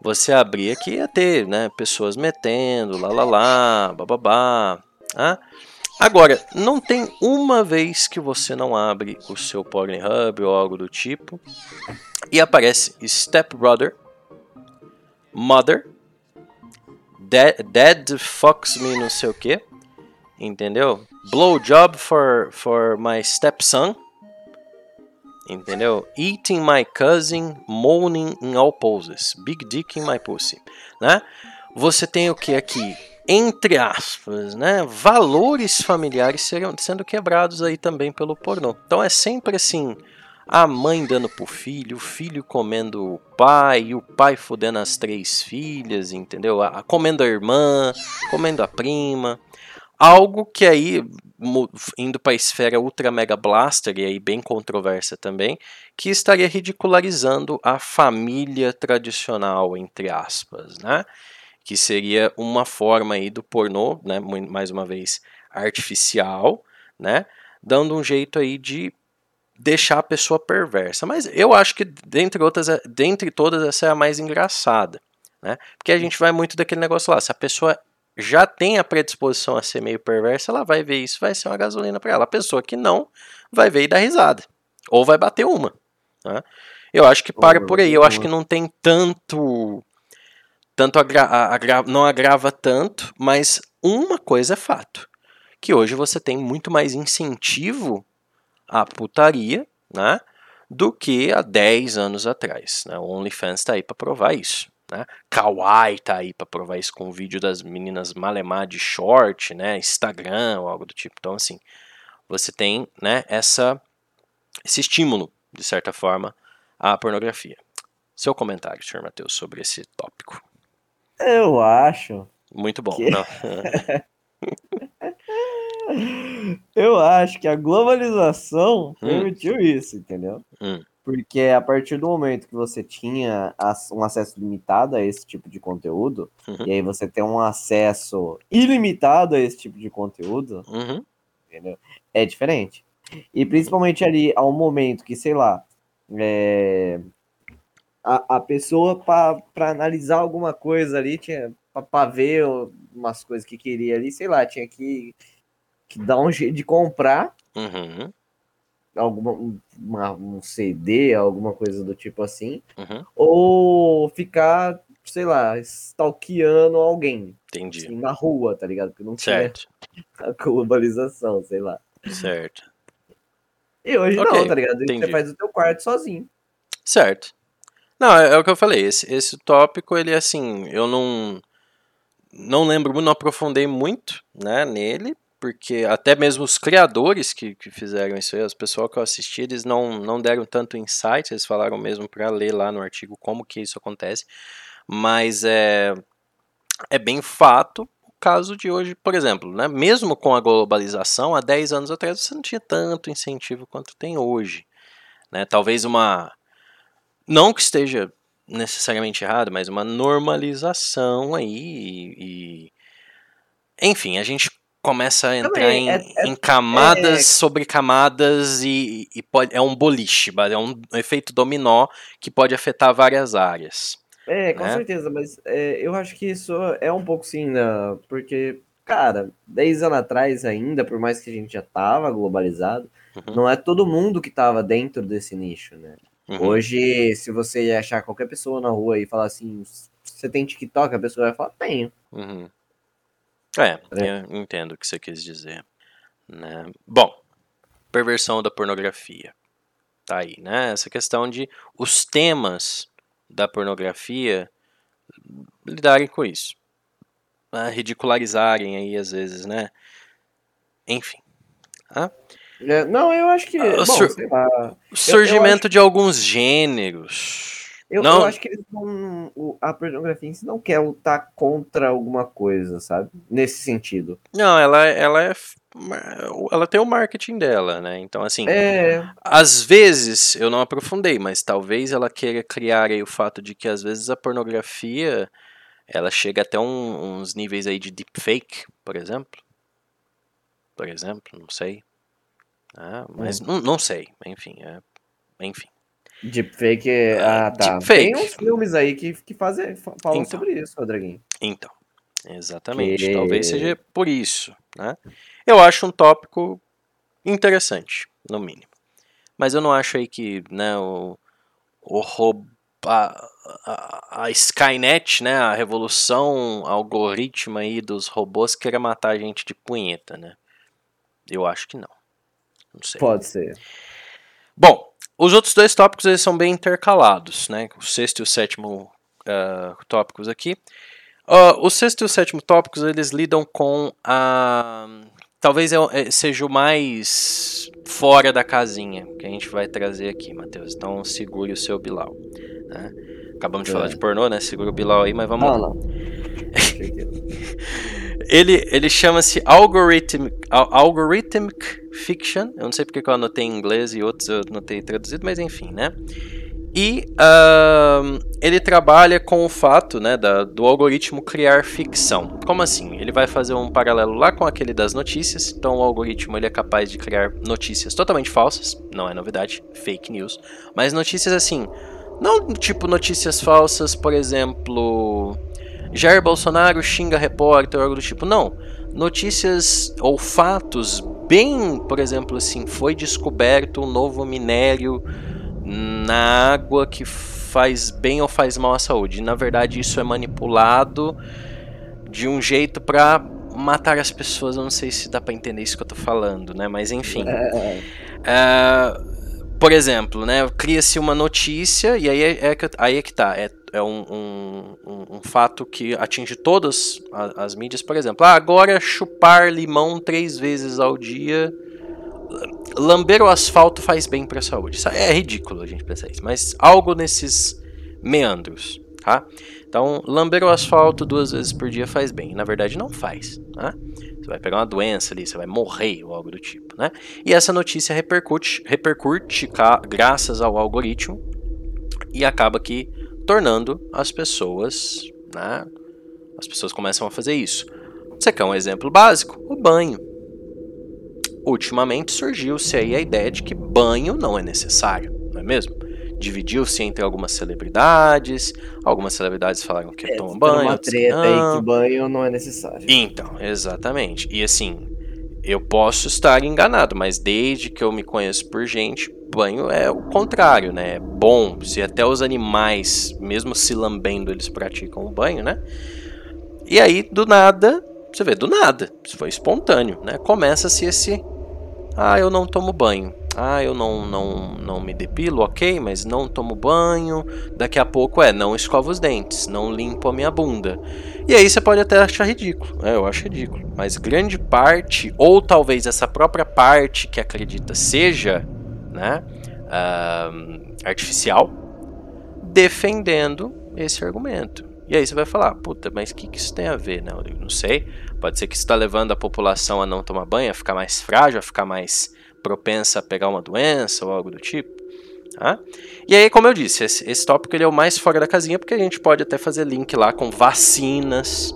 Você abrir aqui ia ter, né, pessoas metendo, lá lá lá, bababá, né? Agora, não tem uma vez que você não abre o seu Pornhub ou algo do tipo e aparece Step Brother, Mother, Dead, dead Fox Me não sei o que, entendeu? Blowjob for, for my stepson, entendeu? Eating my cousin, moaning in all poses, big dick in my pussy, né? Você tem o que aqui? entre aspas, né, valores familiares seriam, sendo quebrados aí também pelo pornô. Então é sempre assim, a mãe dando pro filho, o filho comendo o pai, o pai fodendo as três filhas, entendeu? A, comendo a irmã, comendo a prima. Algo que aí, indo para a esfera ultra mega blaster, e aí bem controversa também, que estaria ridicularizando a família tradicional, entre aspas, né? que seria uma forma aí do pornô, né, mais uma vez artificial, né, dando um jeito aí de deixar a pessoa perversa. Mas eu acho que dentre outras, dentre todas essa é a mais engraçada, né? Porque a gente vai muito daquele negócio lá, se a pessoa já tem a predisposição a ser meio perversa, ela vai ver isso, vai ser uma gasolina para ela. A pessoa que não vai ver e dar risada, ou vai bater uma. Né? Eu acho que para por aí. Eu acho que não tem tanto tanto agra agra não agrava tanto, mas uma coisa é fato, que hoje você tem muito mais incentivo à putaria, né, do que há 10 anos atrás. Né? O OnlyFans está aí para provar isso. Né? Kawaii tá aí para provar isso com o vídeo das meninas malemar de short, né? Instagram ou algo do tipo. Então, assim, você tem né, essa, esse estímulo, de certa forma, à pornografia. Seu comentário, senhor Matheus, sobre esse tópico. Eu acho. Muito bom. Que... eu acho que a globalização hum. permitiu isso, entendeu? Hum. Porque a partir do momento que você tinha um acesso limitado a esse tipo de conteúdo, uhum. e aí você tem um acesso ilimitado a esse tipo de conteúdo, uhum. entendeu? É diferente. E principalmente ali ao momento que, sei lá, é, a, a pessoa para analisar alguma coisa ali, tinha para ver umas coisas que queria ali, sei lá, tinha que, que dar um jeito de comprar uhum. Alguma, uma, um CD, alguma coisa do tipo assim, uhum. ou ficar, sei lá, stalkeando alguém. Entendi. Assim, na rua, tá ligado? Porque não certo. tinha a globalização, sei lá. Certo. E hoje okay, não, tá ligado? Entendi. Você faz o teu quarto sozinho. Certo. Não, é, é, o que eu falei. Esse, esse tópico, ele assim, eu não não lembro, não aprofundei muito, né, nele, porque até mesmo os criadores que, que fizeram isso aí, os pessoal que eu assisti, eles não, não deram tanto insight, eles falaram mesmo para ler lá no artigo como que isso acontece, mas é, é bem fato o caso de hoje, por exemplo, né, mesmo com a globalização, há 10 anos atrás você não tinha tanto incentivo quanto tem hoje, né, talvez uma, não que esteja necessariamente errado, mas uma normalização aí e, e enfim, a gente começa a entrar em, é, é, em, camadas é, sobre camadas e, e, pode, é um boliche, é um efeito dominó que pode afetar várias áreas. É, com né? certeza, mas é, eu acho que isso é um pouco sim, né? porque, cara, 10 anos atrás ainda, por mais que a gente já tava globalizado, uhum. não é todo mundo que tava dentro desse nicho, né? Uhum. Hoje, se você achar qualquer pessoa na rua e falar assim, você tem TikTok, a pessoa vai falar, tenho. Uhum. É, é, eu entendo o que você quis dizer. Né? Bom, perversão da pornografia. Tá aí, né? Essa questão de os temas da pornografia lidarem com isso. Né? Ridicularizarem aí, às vezes, né? Enfim. Ah? É, não, eu acho que. Ah, bom, sur lá, o surgimento eu, eu de alguns gêneros. Eu, não... eu acho que eles não, a pornografia em si não quer lutar contra alguma coisa, sabe? Nesse sentido. Não, ela, ela é. Ela tem o marketing dela, né? Então, assim. É... Às vezes, eu não aprofundei, mas talvez ela queira criar aí o fato de que às vezes a pornografia ela chega até um, uns níveis aí de deepfake, por exemplo. Por exemplo, não sei. Ah, mas hum. não, não sei, enfim, é, enfim. Deepfake, é, ah, tá. Deepfake. Tem uns filmes aí que, que fazem, falam então, sobre isso, Rodriguinho. Então, exatamente. Que... Talvez seja por isso, né? Eu acho um tópico interessante, no mínimo. Mas eu não acho aí que, né, o, o roubo, a, a, a, Skynet, né, a revolução algoritmo aí dos robôs queira matar a gente de punheta, né? Eu acho que não. Não sei. Pode ser. Bom, os outros dois tópicos eles são bem intercalados, né? O sexto e o sétimo uh, tópicos aqui. Uh, o sexto e o sétimo tópicos eles lidam com a. Talvez é, seja o mais fora da casinha que a gente vai trazer aqui, Matheus. Então segure o seu Bilal. Né? Acabamos de é. falar de pornô, né? Segura o Bilal aí, mas vamos não, lá. Ele ele chama-se Algorithmic, Algorithmic Fiction. Eu não sei porque eu anotei em inglês e outros eu anotei traduzido, mas enfim, né? E uh, ele trabalha com o fato né, da, do algoritmo criar ficção. Como assim? Ele vai fazer um paralelo lá com aquele das notícias. Então o algoritmo ele é capaz de criar notícias totalmente falsas, não é novidade, fake news, mas notícias assim, não tipo notícias falsas, por exemplo, Jair Bolsonaro xinga repórter ou algo do tipo, não. Notícias ou fatos bem, por exemplo, assim, foi descoberto um novo minério na água que faz bem ou faz mal à saúde. na verdade, isso é manipulado de um jeito para matar as pessoas. Eu não sei se dá para entender isso que eu tô falando, né? Mas enfim. É... Uh, por exemplo, né? Cria-se uma notícia e aí é, é, aí é que tá. É, é um, um, um, fato que atinge todas as, as mídias. Por exemplo, ah, agora chupar limão três vezes ao dia lamber o asfalto faz bem para a saúde. É ridículo a gente pensar isso, mas algo nesses meandros, tá? Então, lamber o asfalto duas vezes por dia faz bem. Na verdade, não faz, tá? Você vai pegar uma doença ali, você vai morrer ou algo do tipo, né? E essa notícia repercute, repercute graças ao algoritmo e acaba aqui tornando as pessoas, né? As pessoas começam a fazer isso. Você quer um exemplo básico? O banho ultimamente surgiu-se aí a ideia de que banho não é necessário, não é mesmo? Dividiu-se entre algumas celebridades, algumas celebridades falaram que é, tomam banho. Uma treta aí que banho não é necessário. Então, exatamente. E assim, eu posso estar enganado, mas desde que eu me conheço por gente, banho é o contrário, né? É bom. Se até os animais, mesmo se lambendo, eles praticam o banho, né? E aí, do nada, você vê, do nada, isso foi espontâneo, né? Começa-se esse ah, eu não tomo banho. Ah, eu não, não, não me depilo, ok, mas não tomo banho. Daqui a pouco é, não escovo os dentes, não limpo a minha bunda. E aí você pode até achar ridículo, é, eu acho ridículo. Mas grande parte, ou talvez essa própria parte que acredita seja né, uh, artificial, defendendo esse argumento. E aí você vai falar, puta, mas o que, que isso tem a ver, né, Rodrigo? Não sei. Pode ser que isso está levando a população a não tomar banho, a ficar mais frágil, a ficar mais propensa a pegar uma doença ou algo do tipo. Tá? E aí, como eu disse, esse, esse tópico ele é o mais fora da casinha, porque a gente pode até fazer link lá com vacinas.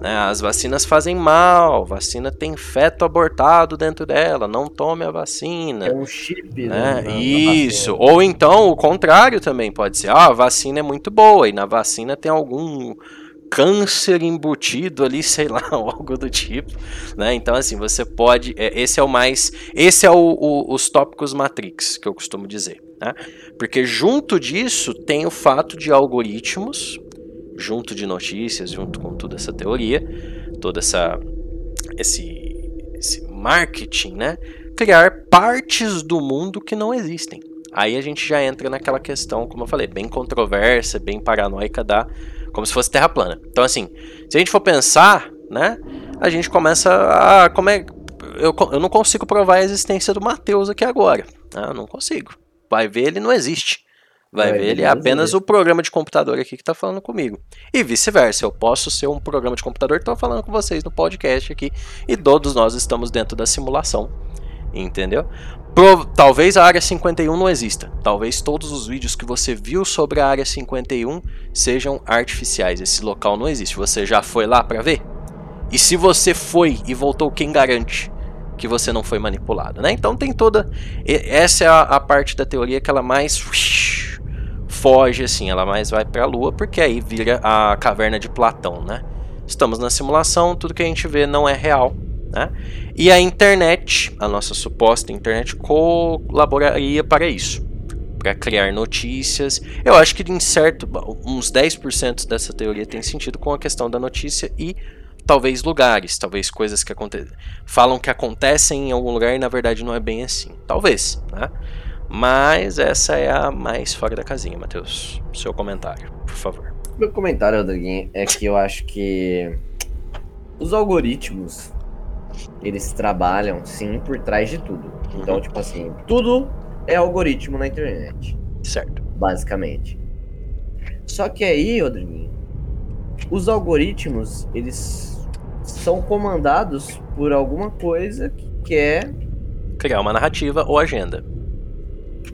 Né? As vacinas fazem mal, vacina tem feto abortado dentro dela, não tome a vacina. É um chip, né? né? Isso. Ou então o contrário também pode ser. Ah, a vacina é muito boa e na vacina tem algum câncer embutido ali, sei lá, algo do tipo, né? Então assim, você pode, é, esse é o mais, esse é o, o, os tópicos Matrix que eu costumo dizer, né? Porque junto disso tem o fato de algoritmos, junto de notícias, junto com toda essa teoria, toda essa esse esse marketing, né? Criar partes do mundo que não existem. Aí a gente já entra naquela questão, como eu falei, bem controversa, bem paranoica da como se fosse terra plana. Então, assim, se a gente for pensar, né, a gente começa a. Como é, eu, eu não consigo provar a existência do Mateus aqui agora. Né, eu não consigo. Vai ver, ele não existe. Vai ver, ele é apenas o programa de computador aqui que está falando comigo. E vice-versa, eu posso ser um programa de computador que está falando com vocês no podcast aqui. E todos nós estamos dentro da simulação. Entendeu? Pro, talvez a área 51 não exista. Talvez todos os vídeos que você viu sobre a área 51 sejam artificiais. Esse local não existe. Você já foi lá para ver? E se você foi e voltou, quem garante que você não foi manipulado, né? Então tem toda essa é a, a parte da teoria que ela mais foge assim, ela mais vai para a lua, porque aí vira a caverna de Platão, né? Estamos na simulação, tudo que a gente vê não é real, né? E a internet, a nossa suposta internet, colaboraria para isso, para criar notícias. Eu acho que em certo, uns 10% dessa teoria tem sentido com a questão da notícia e talvez lugares, talvez coisas que acontecem, falam que acontecem em algum lugar e na verdade não é bem assim. Talvez, né? Mas essa é a mais fora da casinha, Matheus. Seu comentário, por favor. Meu comentário, Rodriguinho, é que eu acho que os algoritmos eles trabalham sim por trás de tudo. Então, uhum. Então, tipo assim, tudo é algoritmo na internet. Certo. Basicamente. Só que aí, Rodriguinho, os algoritmos, eles são comandados por alguma coisa que quer criar uma narrativa ou agenda.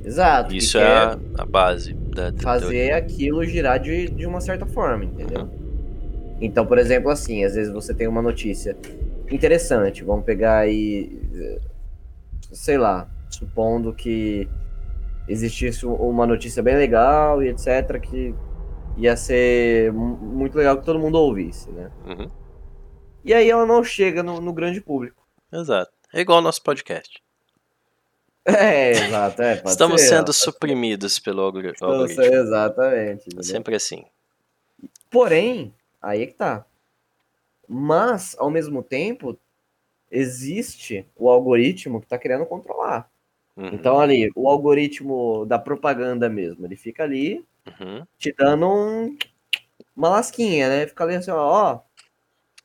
Exato. Isso é a, a, base da, da fazer teoria. aquilo girar de, de uma certa forma, entendeu? Uhum. Então, por exemplo, assim, às vezes você tem uma notícia interessante. Vamos pegar aí, sei lá, supondo que existisse uma notícia bem legal e etc, que ia ser muito legal que todo mundo ouvisse, né? Uhum. E aí ela não chega no, no, grande público. Exato. É igual ao nosso podcast. É, exato. É, Estamos ser, sendo suprimidos pelo algoritmo. Exatamente. É sempre assim. Porém, aí é que tá. Mas, ao mesmo tempo, existe o algoritmo que está querendo controlar. Uhum. Então, ali, o algoritmo da propaganda mesmo, ele fica ali uhum. te dando um, uma lasquinha, né? Fica ali assim, ó,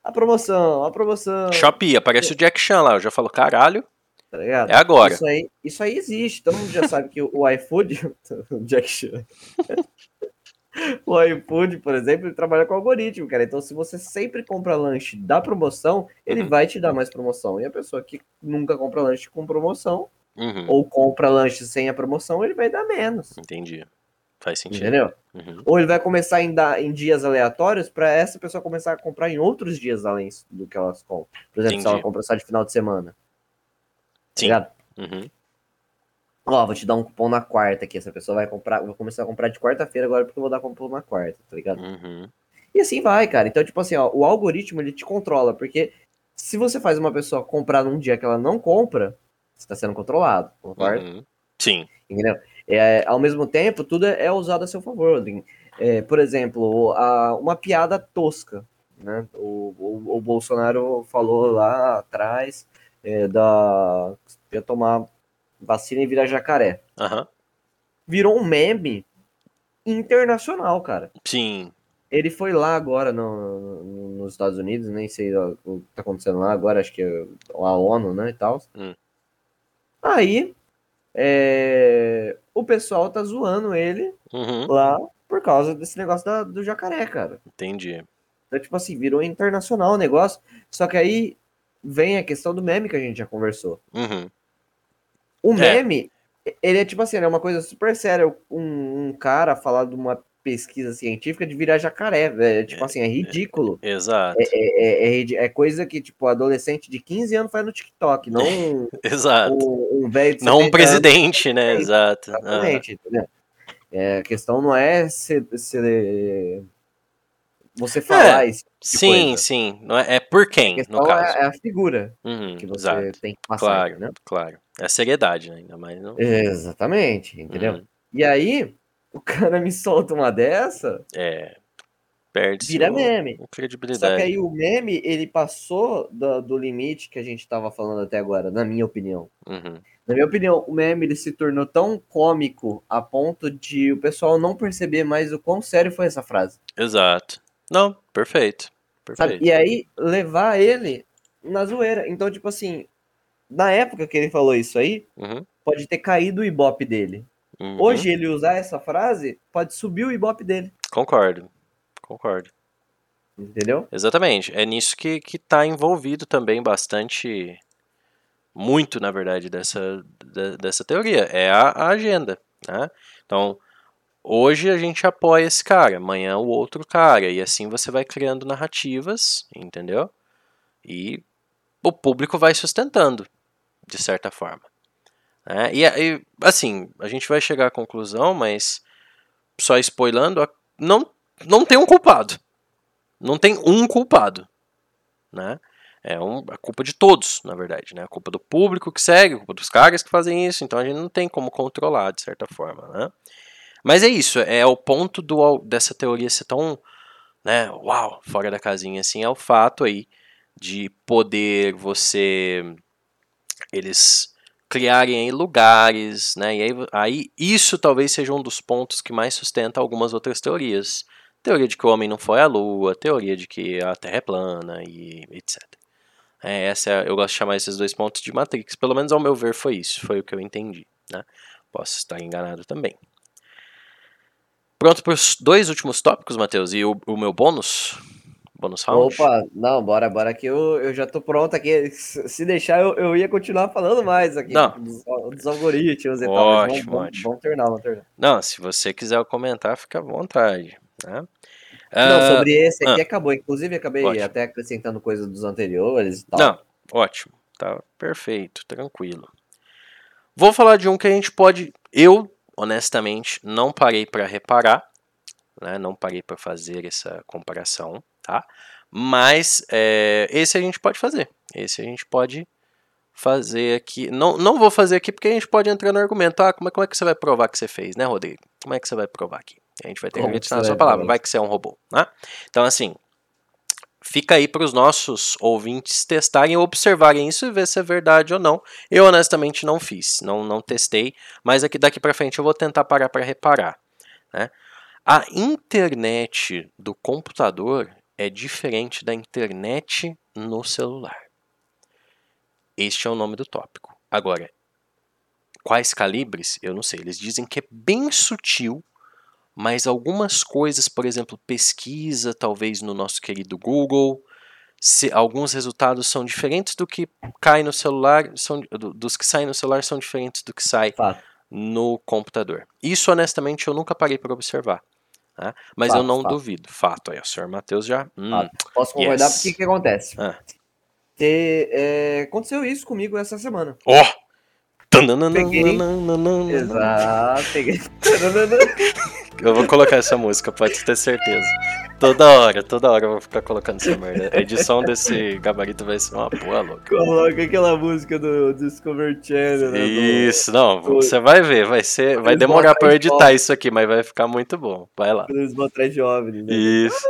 a promoção, a promoção. Shopee, aparece o Jack Chan lá, eu já falo, caralho. Tá? É agora. Isso aí, isso aí existe, todo mundo já sabe que o iFood, o Jack Chan, o iFood, por exemplo, ele trabalha com algoritmo, cara. Então, se você sempre compra lanche da promoção, ele uhum. vai te dar mais promoção. E a pessoa que nunca compra lanche com promoção, uhum. ou compra lanche sem a promoção, ele vai dar menos. Entendi. Faz sentido. Entendeu? Uhum. Ou ele vai começar em, dar, em dias aleatórios para essa pessoa começar a comprar em outros dias além do que elas compram. Por exemplo, Entendi. se ela compra só de final de semana. Sim. Tá uhum. Ó, vou te dar um cupom na quarta aqui. Essa pessoa vai comprar. Vou começar a comprar de quarta-feira agora porque eu vou dar cupom na quarta, tá ligado? Uhum. E assim vai, cara. Então, tipo assim, ó, o algoritmo ele te controla, porque se você faz uma pessoa comprar num dia que ela não compra, você tá sendo controlado, concorda? Uhum. Sim. Entendeu? É, ao mesmo tempo, tudo é usado a seu favor. É, por exemplo, a, uma piada tosca, né? O, o, o Bolsonaro falou lá atrás é, da ia tomar vacina e vira jacaré. Aham. Virou um meme internacional, cara. Sim. Ele foi lá agora no, no- nos Estados Unidos, nem sei o que tá acontecendo lá agora, acho que é a ONU, né, e tal. Hum. Aí, é, o pessoal tá zoando ele Uhum. lá por causa desse negócio da- do jacaré, cara. Entendi. Então, tipo assim, virou internacional o negócio. Só que aí vem a questão do meme que a gente já conversou. Uhum. O É. meme, ele é tipo assim, é uma coisa super séria. Um, um cara falar de uma pesquisa científica de virar jacaré, velho. Tipo assim, é ridículo. Exato. É, é, é, é coisa que, tipo, adolescente de 15 anos faz no TikTok, não Exato. um um velho de Não um 70 anos. presidente, né? É, Exato. Ah, Exatamente, entendeu? É, a questão não é se, se- você falar isso. Sim, coisa. sim. Não é, é por quem, no caso. é, é a figura Uhum, que você Exato. tem que passar, Claro. entendeu? Claro. É a seriedade, né? Ainda mais. Não... Exatamente, entendeu? Uhum. E aí, o cara me solta uma dessa, É. Perde vira meme. Só credibilidade. que aí o meme, ele passou do, do limite que a gente tava falando até agora, na minha opinião. Uhum. Na minha opinião, o meme ele se tornou tão cômico a ponto de o pessoal não perceber mais o quão sério foi essa frase. Exato. Não, perfeito. Sabe? Perfeito. E aí, levar ele na zoeira. Então, tipo assim, na época que ele falou isso aí, Uhum. pode ter caído o ibope dele. Uhum. Hoje, ele usar essa frase, pode subir o ibope dele. Concordo. Concordo. Entendeu? Exatamente. É nisso que, que tá envolvido também bastante. Muito, na verdade, dessa, de- dessa teoria. É a, a agenda. Né? Então, hoje a gente apoia esse cara, amanhã o outro cara. E assim você vai criando narrativas, entendeu? E o público vai sustentando, de certa forma. né? E, e, assim, a gente vai chegar à conclusão, mas só spoilando, não, não tem um culpado. Não tem um culpado, né? É um, a culpa de todos, na verdade, né? A culpa do público que segue, a culpa dos caras que fazem isso, então a gente não tem como controlar, de certa forma, né? Mas é isso, é o ponto do, dessa teoria ser tão, né, uau, fora da casinha, assim, é o fato aí de poder você, eles criarem aí lugares, né, e aí, aí isso talvez seja um dos pontos que mais sustenta algumas outras teorias, teoria de que o homem não foi à lua, teoria de que a Terra é plana e etc. É, essa eu gosto de chamar esses dois pontos de Matrix, pelo menos ao meu ver foi isso, foi o que eu entendi, né? Posso estar enganado também. Pronto para os dois últimos tópicos, Matheus, e o, o meu bônus? Bônus round? Opa, não, bora, bora que eu, eu já tô pronto aqui. Se deixar, eu, eu ia continuar falando mais aqui Não. dos, dos algoritmos e tal. mas Ótimo, vamos, vamos, ótimo. vamos terminar, vamos terminar. Não, se você quiser comentar, fica à vontade. Né? Não, Ah, sobre esse aqui ah. acabou. Inclusive, acabei Ótimo. até acrescentando coisas dos anteriores e tal. Não, ótimo. Tá perfeito, tranquilo. Vou falar de um que a gente pode. Eu, honestamente, não parei para reparar. Né, não parei para fazer essa comparação, tá? Mas é, esse a gente pode fazer. Esse a gente pode fazer aqui. Não, não vou fazer aqui porque a gente pode entrar no argumento. Ah, como é, como é que você vai provar que você fez, né, Rodrigo? Como é que você vai provar aqui? A gente vai ter que acreditar na sua palavra. Vai que você é um robô, né? Então, assim, fica aí para os nossos ouvintes testarem, observarem isso e ver se é verdade ou não. Eu honestamente não fiz, não, não testei, mas aqui daqui para frente eu vou tentar parar para reparar. Né? A internet do computador é diferente da internet no celular. Este é o nome do tópico. Agora, quais calibres? Eu não sei. Eles dizem que é bem sutil mas algumas coisas, por exemplo, pesquisa, talvez no nosso querido Google, se alguns resultados são diferentes do que cai no celular, são, do- dos que saem no celular são diferentes do que sai Fato. no computador. Isso, honestamente, eu nunca parei para observar. tá? Mas eu Fato, não fato. duvido. Fato aí, o senhor Matheus já. hum. Posso concordar yes. porque o que acontece? Ah. Te- é, aconteceu isso comigo essa semana. Ó! Peguei. Exato. Eu vou colocar essa música, pode ter certeza. Toda hora, toda hora eu vou ficar colocando essa merda. A edição desse gabarito vai ser uma boa louca. Coloca aquela música do Discover Channel, né? Isso, não, você vai ver, vai ser, vai demorar pra eu editar isso aqui, mas vai ficar muito bom. Vai lá. Eles vão atrás OVNI, né? Isso.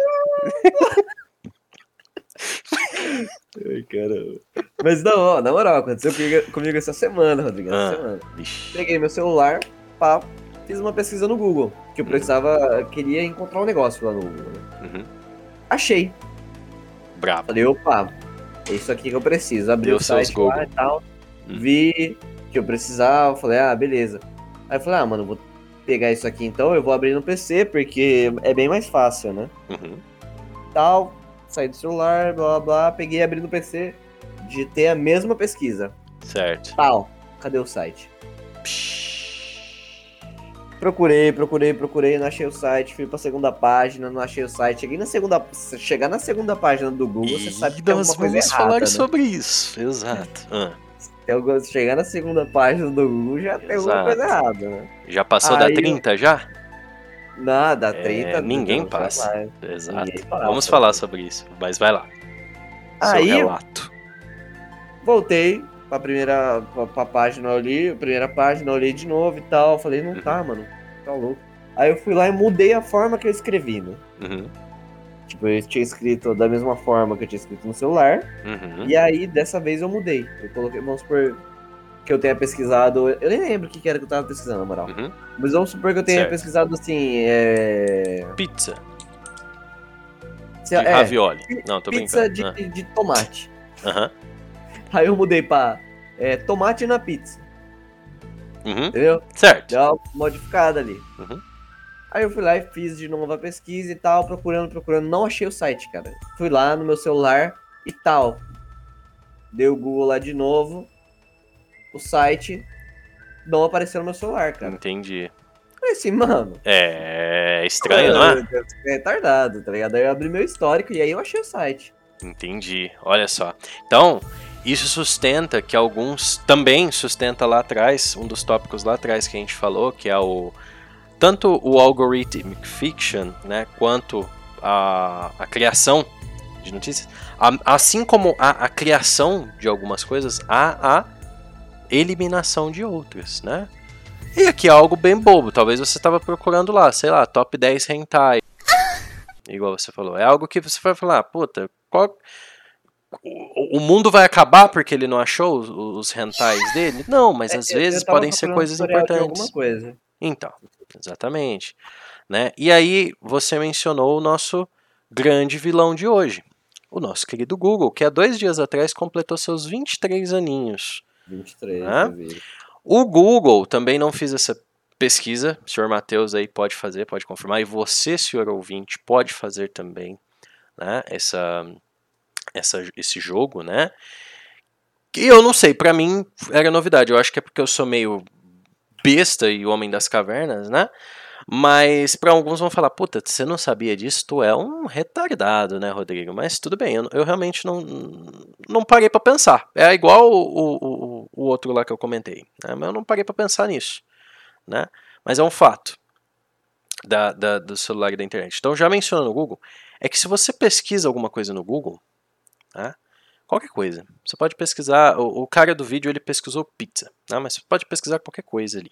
Ai, caramba. Mas não, na moral, aconteceu comigo, comigo essa semana, Rodrigo. Essa ah, semana. Peguei meu celular, pá, fiz uma pesquisa no Google. Que eu uhum. precisava, queria encontrar um negócio lá no Google. Né? Uhum. Achei. Bravo. Falei, opa, é isso aqui que eu preciso. Abri Deu o site lá e tal. Uhum. Vi que eu precisava, falei, ah, beleza. Aí eu falei, ah, mano, vou pegar isso aqui então, eu vou abrir no PC, porque é bem mais fácil, né? Uhum. Tal, saí do celular, blá blá blá, peguei, abri no PC, digitei a mesma pesquisa. Certo. Tal, cadê o site? Procurei, procurei, procurei, não achei o site, fui pra segunda página, não achei o site. Cheguei na segunda. Chegar na segunda página do Google, e você sabe que tem alguma coisa errada. Nós vamos falar né? sobre isso, exato. Ah. Chegar na segunda página do Google, já tem alguma coisa errada, né? Já passou Aí, da 30 já? Nada, 30 é, Ninguém passa. Exato. Ninguém passa. Vamos falar sobre isso, mas vai lá. Aí, Seu relato. Voltei pra primeira pra, pra página ali, primeira página, olhei de novo e tal. Falei, não tá, uhum. tá, mano. Tá louco. Aí eu fui lá e mudei a forma que eu escrevi, né? Uhum. Tipo, eu tinha escrito da mesma forma que eu tinha escrito no celular. Uhum. E aí, dessa vez, eu mudei. Eu coloquei, vamos supor que eu tenha pesquisado. Eu nem lembro o que era que eu tava pesquisando, na moral. Uhum. Mas vamos supor que eu tenha certo. pesquisado assim. É... Pizza. De é, ravioli. Não, tô pizza brincando. De, ah. de tomate. Uhum. Aí eu mudei pra é, tomate na pizza. Uhum. Entendeu? Certo. Deu uma modificada ali. Uhum. Aí eu fui lá e fiz de novo a pesquisa e tal, procurando, procurando. Não achei o site, cara. Fui lá no meu celular e tal. Dei o Google lá de novo. O site não apareceu no meu celular, cara. Entendi. Falei assim, mano. É estranho, não é? É retardado, tá ligado? Aí eu abri meu histórico e aí eu achei o site. Entendi. Olha só. Então, isso sustenta que alguns também sustenta lá atrás, um dos tópicos lá atrás que a gente falou, que é o tanto o algorithmic fiction, né, quanto a, a criação de notícias, a, assim como a, a, criação de algumas coisas, há a eliminação de outras, né? E aqui é algo bem bobo, talvez você estava procurando lá, sei lá, top 10 hentai. Igual você falou, é algo que você vai falar, puta, qual... o mundo vai acabar porque ele não achou os, os rentais dele? Não, mas é, às vezes podem ser coisas importantes. Coisa. Então, exatamente. Né? E aí você mencionou o nosso grande vilão de hoje, o nosso querido Google, que há dois dias atrás completou seus 23 aninhos. 23, né? O Google também não fiz essa pesquisa, o senhor Matheus aí pode fazer, pode confirmar, e você, senhor ouvinte, pode fazer também né, essa, essa, esse jogo, né? Que eu não sei, para mim era novidade. Eu acho que é porque eu sou meio besta e homem das cavernas, né? Mas para alguns vão falar, puta, você não sabia disso, tu é um retardado, né, Rodrigo? Mas tudo bem, eu, eu realmente não, não parei para pensar. É igual o, o, o, outro lá que eu comentei, né? mas eu não parei para pensar nisso, né? Mas é um fato da, da, do celular e da internet. Então já mencionando no Google, é que se você pesquisa alguma coisa no Google, né? qualquer coisa. Você pode pesquisar, o, o cara do vídeo ele pesquisou pizza, né? mas você pode pesquisar qualquer coisa ali.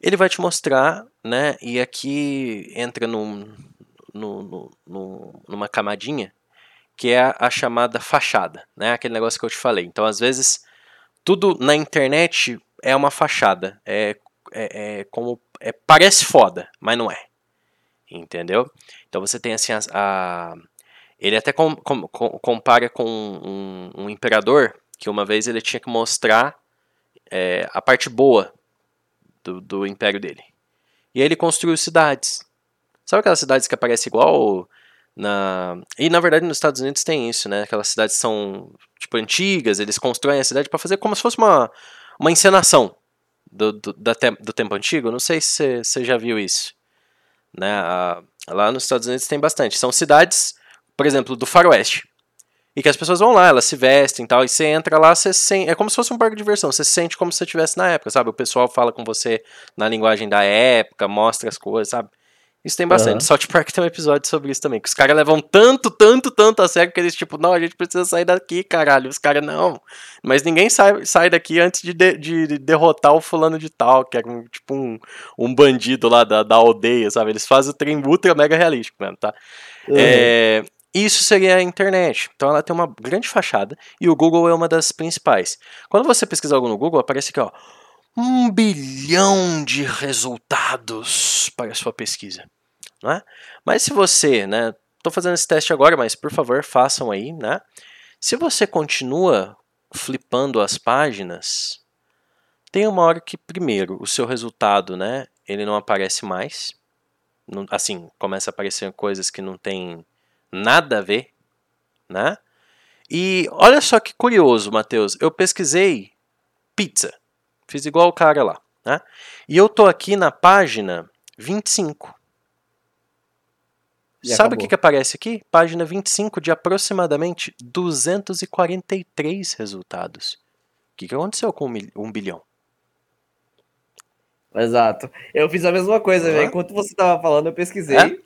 Ele vai te mostrar, né? E aqui entra num, no, numa camadinha que é a, a, chamada fachada, né? Aquele negócio que eu te falei. Então, às vezes, tudo na internet é uma fachada. É, é, é como é, parece foda, mas não é. Entendeu? Então você tem assim a, a ele até com, com, compara com um, um, imperador que uma vez ele tinha que mostrar é, a parte boa do, do império dele. E aí ele construiu cidades. Sabe aquelas cidades que aparecem igual na. E na verdade nos Estados Unidos tem isso, né? Aquelas cidades são tipo antigas, eles constroem a cidade para fazer como se fosse uma, uma encenação do, do, da te, do tempo antigo. Não sei se você já viu isso. Né? A, lá nos Estados Unidos tem bastante. São cidades por exemplo, do faroeste. E que as pessoas vão lá, elas se vestem e tal, e você entra lá, você sente, é como se fosse um parque de diversão, você se sente como se você estivesse na época, sabe? O pessoal fala com você na linguagem da época, mostra as coisas, sabe? Isso tem bastante. Uhum. South Park tem um episódio sobre isso também. Que os caras levam tanto, tanto, tanto a sério que eles, tipo, não, a gente precisa sair daqui, caralho. Os caras, não. Mas ninguém sai, sai daqui antes de, de, de, derrotar o fulano de tal, que é um, tipo um, um bandido lá da, da aldeia, sabe? Eles fazem o trem ultra mega realístico mesmo, tá? Uhum. É, Isso seria a internet. Então ela tem uma grande fachada e o Google é uma das principais. Quando você pesquisar algo no Google, aparece aqui, ó, um bilhão de resultados para a sua pesquisa. Né? Mas se você, né, estou fazendo esse teste agora, mas por favor façam aí, né? Se você continua flipando as páginas, tem uma hora que primeiro o seu resultado, né, ele não aparece mais, assim começa a aparecer coisas que não tem nada a ver, né? E olha só que curioso, Matheus. Eu pesquisei pizza. Fiz igual o cara lá, né? E eu tô aqui na página 25. E Sabe o que, que aparece aqui? Página 25 de aproximadamente 243 resultados. O que, que aconteceu com um bilhão? Exato. Eu fiz a mesma coisa, uhum. Enquanto você tava falando, eu pesquisei. É?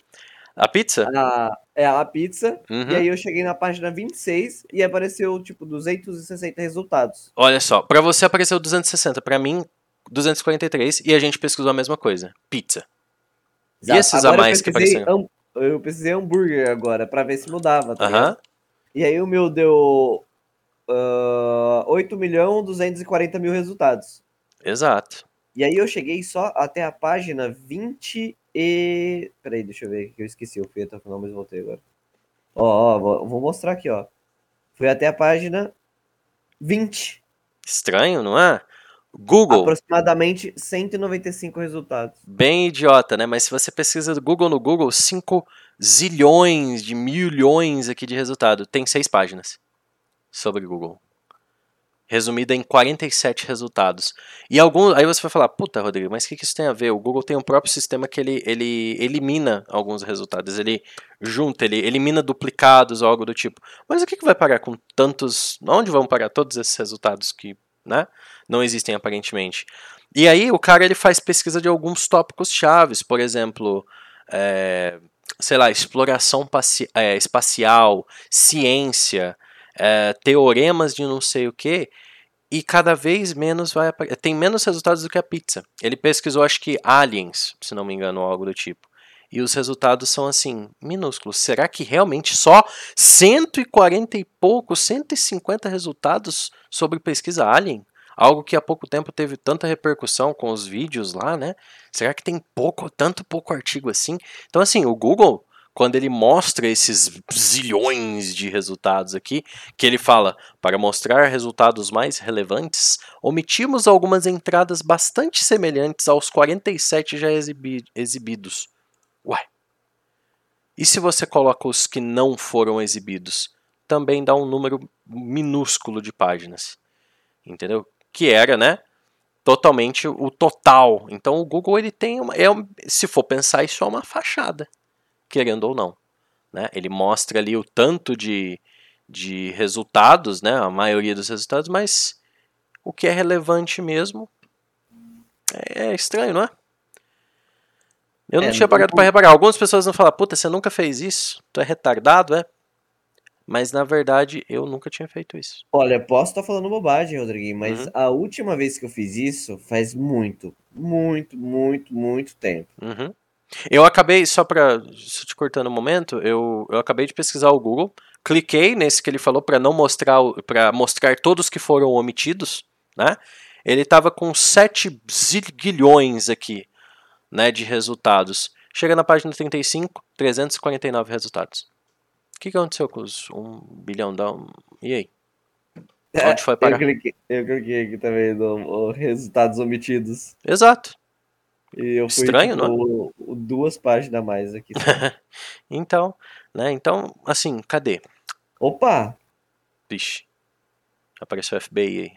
A pizza? A, é, a pizza. Uhum. E aí eu cheguei na página 26 e apareceu, tipo, 260 resultados. Olha só, para você apareceu 260, para mim 243 e a gente pesquisou a mesma coisa. Pizza. Exato. E esses agora a mais que apareceram? Eu pesquisei hambúrguer agora para ver se mudava, tá uhum. E aí o meu deu uh, 8 milhões 240 mil resultados. Exato. E aí eu cheguei só até a página 20 e... Peraí, deixa eu ver que eu esqueci, eu fui até o final, mas voltei agora. Ó, ó, vou mostrar aqui, ó. Fui até a página 20. Estranho, não é? Google. Aproximadamente 195 resultados. Bem idiota, né? Mas se você pesquisa do Google no Google, 5 zilhões de milhões aqui de resultado. Tem seis páginas sobre Google resumida em 47 resultados. E alguns, aí você vai falar, puta, Rodrigo, mas o que, que isso tem a ver? O Google tem um próprio sistema que ele, ele elimina alguns resultados, ele junta, ele elimina duplicados ou algo do tipo. Mas o que, que vai parar com tantos. Onde vão parar todos esses resultados que né, não existem aparentemente? E aí o cara ele faz pesquisa de alguns tópicos chaves, por exemplo. É, sei lá, exploração é, espacial, ciência, é, teoremas de não sei o que, e cada vez menos vai tem menos resultados do que a pizza. Ele pesquisou acho que aliens, se não me engano, ou algo do tipo. E os resultados são assim, minúsculos. Será que realmente só 140 e pouco, 150 resultados sobre pesquisa alien? Algo que há pouco tempo teve tanta repercussão com os vídeos lá, né? Será que tem pouco, tanto pouco artigo assim? Então assim, o Google quando ele mostra esses zilhões de resultados aqui, que ele fala: para mostrar resultados mais relevantes, omitimos algumas entradas bastante semelhantes aos 47 já exibi exibidos. Uai. E se você coloca os que não foram exibidos? Também dá um número minúsculo de páginas. Entendeu? Que era, né? Totalmente o total. Então o Google ele tem uma. É, se for pensar, isso é uma fachada querendo ou não. Né? Ele mostra ali o tanto de, de resultados, né? a maioria dos resultados, mas o que é relevante mesmo é, é estranho, não é? Eu não é, tinha parado para reparar. Algumas pessoas vão falar, puta, você nunca fez isso? Tu é retardado, é? Mas na verdade eu nunca tinha feito isso. Olha, posso estar falando bobagem, Rodriguinho, mas uhum. a última vez que eu fiz isso faz muito, muito, muito, muito tempo. Uhum. Eu acabei, só para te cortando um momento, eu, eu acabei de pesquisar o Google, cliquei nesse que ele falou para não mostrar, para mostrar todos que foram omitidos, né? Ele estava com 7 zilhões aqui, né, de resultados. Chega na página 35, 349 resultados. O que, que aconteceu com os 1 bilhão da... E aí? É, Onde foi parar? Eu cliquei, eu cliquei aqui também no resultados omitidos. Exato. E eu fui, Estranho, tipo, não é? Duas páginas a mais aqui. então, né? Então, assim, cadê? Opa! Vixe. Apareceu o FBI aí.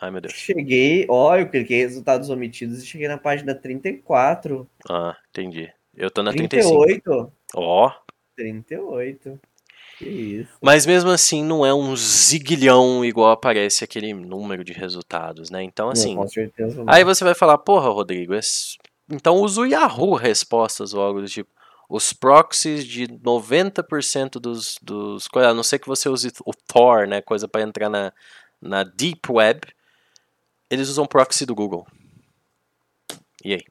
Ai, meu Deus. Cheguei, ó, eu cliquei resultados omitidos e cheguei na página 34. Ah, entendi. Eu tô na 38. 35. Ó. 38. Que isso. Mas mesmo assim, não é um ziguilhão igual aparece aquele número de resultados, né? Então, assim. Não, com certeza não. Aí você vai falar, porra, Rodrigo, é então usa o Yahoo Respostas ou algo do tipo. Os proxies de 90% dos, dos. A não ser que você use o Tor, né? Coisa para entrar na, na Deep Web. Eles usam proxy do Google. E aí?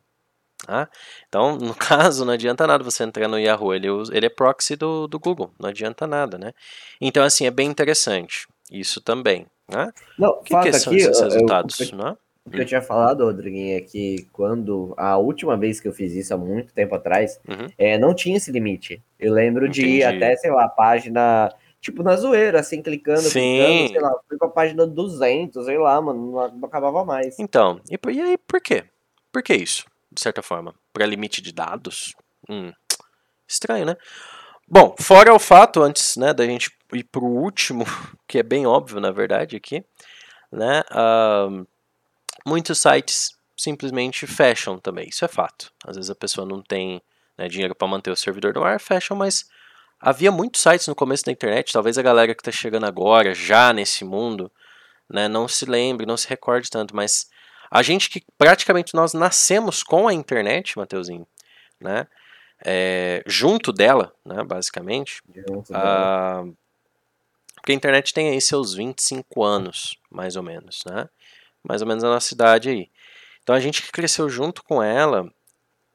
Tá? Então, no caso, não adianta nada você entrar no Yahoo, ele, ele é proxy do, do Google, não adianta nada, né? Então, assim, é bem interessante isso também, né? Não, o que, que são aqui, esses resultados, eu, né? O que eu tinha falado, Rodriguinho, é que quando a última vez que eu fiz isso, há muito tempo atrás, uhum. é, não tinha esse limite. Eu lembro Entendi. de ir até, sei lá, a página tipo, na zoeira, assim, clicando, Sim. clicando, sei lá, fui pra página 200, sei lá, mano, não, acabava mais. Então, e, e, aí, por quê? Por que isso, de certa forma? Para limite de dados? Hum, estranho, né? Bom, fora o fato, antes né, da gente ir pro último, que é bem óbvio, na verdade, aqui, né, uh, muitos sites simplesmente fecham também, isso é fato. Às vezes a pessoa não tem né, dinheiro para manter o servidor no ar, fecham, mas Havia muitos sites no começo da internet, talvez a galera que está chegando agora, já nesse mundo, né, não se lembre, não se recorde tanto, mas a gente que praticamente nós nascemos com a internet, Mateuzinho, né, é, junto dela, né, basicamente, junto a, porque a internet tem aí seus 25 anos, mais ou menos, né, mais ou menos a nossa idade aí. Então a gente que cresceu junto com ela,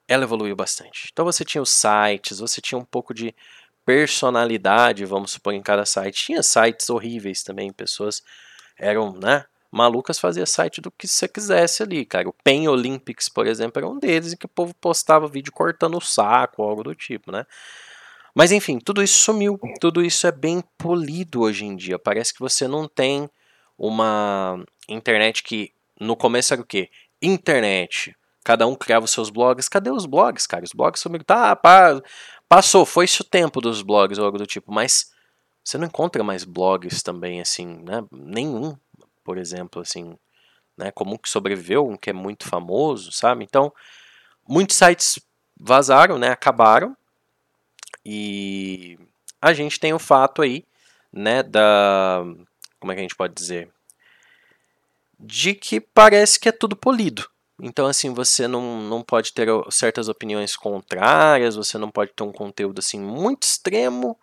ela evoluiu bastante. Então você tinha os sites, você tinha um pouco de personalidade, vamos supor, em cada site. Tinha sites horríveis também, pessoas eram, né, malucas fazia site do que você quisesse ali, cara. O Pen Olympics, por exemplo, era um deles em que o povo postava vídeo cortando o saco, algo do tipo, né? Mas enfim, tudo isso sumiu, tudo isso é bem polido hoje em dia. Parece que você não tem uma internet que no começo era o quê? Internet. Cada um criava os seus blogs. Cadê os blogs, cara? Os blogs sumiram. Tá, pá, Passou, foi isso o tempo dos blogs ou algo do tipo, mas você não encontra mais blogs também, assim, né? Nenhum, por exemplo, assim, né? Como que sobreviveu, um que é muito famoso, sabe? Então, muitos sites vazaram, né? Acabaram. E a gente tem o fato aí, né? Da. Como é que a gente pode dizer? De que parece que é tudo polido. Então, assim, você não, não pode ter certas opiniões contrárias, você não pode ter um conteúdo, assim, muito extremo,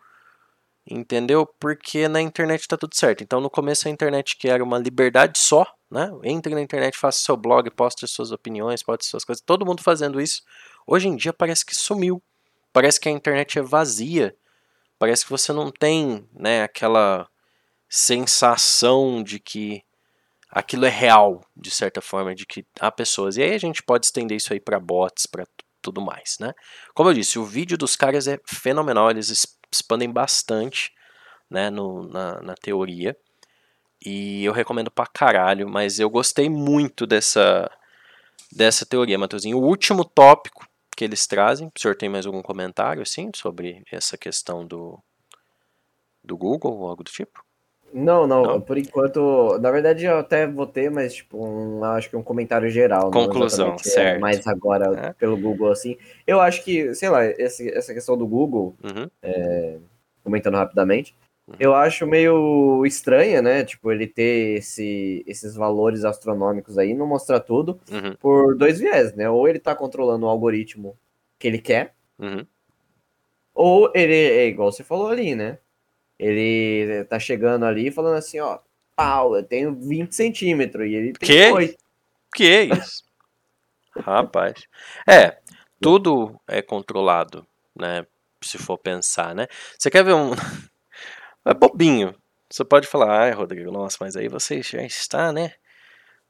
entendeu? Porque na internet tá tudo certo. Então, no começo a internet que era uma liberdade só, né? Entre na internet, faça seu blog, poste suas opiniões, poste suas coisas. Todo mundo fazendo isso. Hoje em dia parece que sumiu. Parece que a internet é vazia. Parece que você não tem, né, aquela sensação de que aquilo é real, de certa forma, de que há pessoas. E aí a gente pode estender isso aí para bots, para tudo mais, né? Como eu disse, o vídeo dos caras é fenomenal, eles expandem bastante, né, no, na, na teoria. E eu recomendo pra caralho, mas eu gostei muito dessa, dessa teoria, Matheusinho. O último tópico que eles trazem, o senhor tem mais algum comentário, assim, sobre essa questão do, do Google ou algo do tipo? Não, não, não, por enquanto, na verdade eu até votei, mas tipo, um, acho que um comentário geral. Conclusão, é certo. É, mas agora é. pelo Google, assim, eu acho que, sei lá, esse, essa questão do Google, uhum. é, comentando rapidamente, uhum. eu acho meio estranha, né, tipo, ele ter esse, esses valores astronômicos aí, não mostrar tudo, uhum. por dois viés, né, ou ele tá controlando o algoritmo que ele quer, uhum. ou ele, é igual você falou ali, né, ele tá chegando ali falando assim, ó, pau, eu tenho 20 centímetros e ele tem que? 8. Que isso? Rapaz. É, tudo é controlado, né? Se for pensar, né? Você quer ver um. É bobinho. Você pode falar, ai, Rodrigo, nossa, mas aí você já está, né?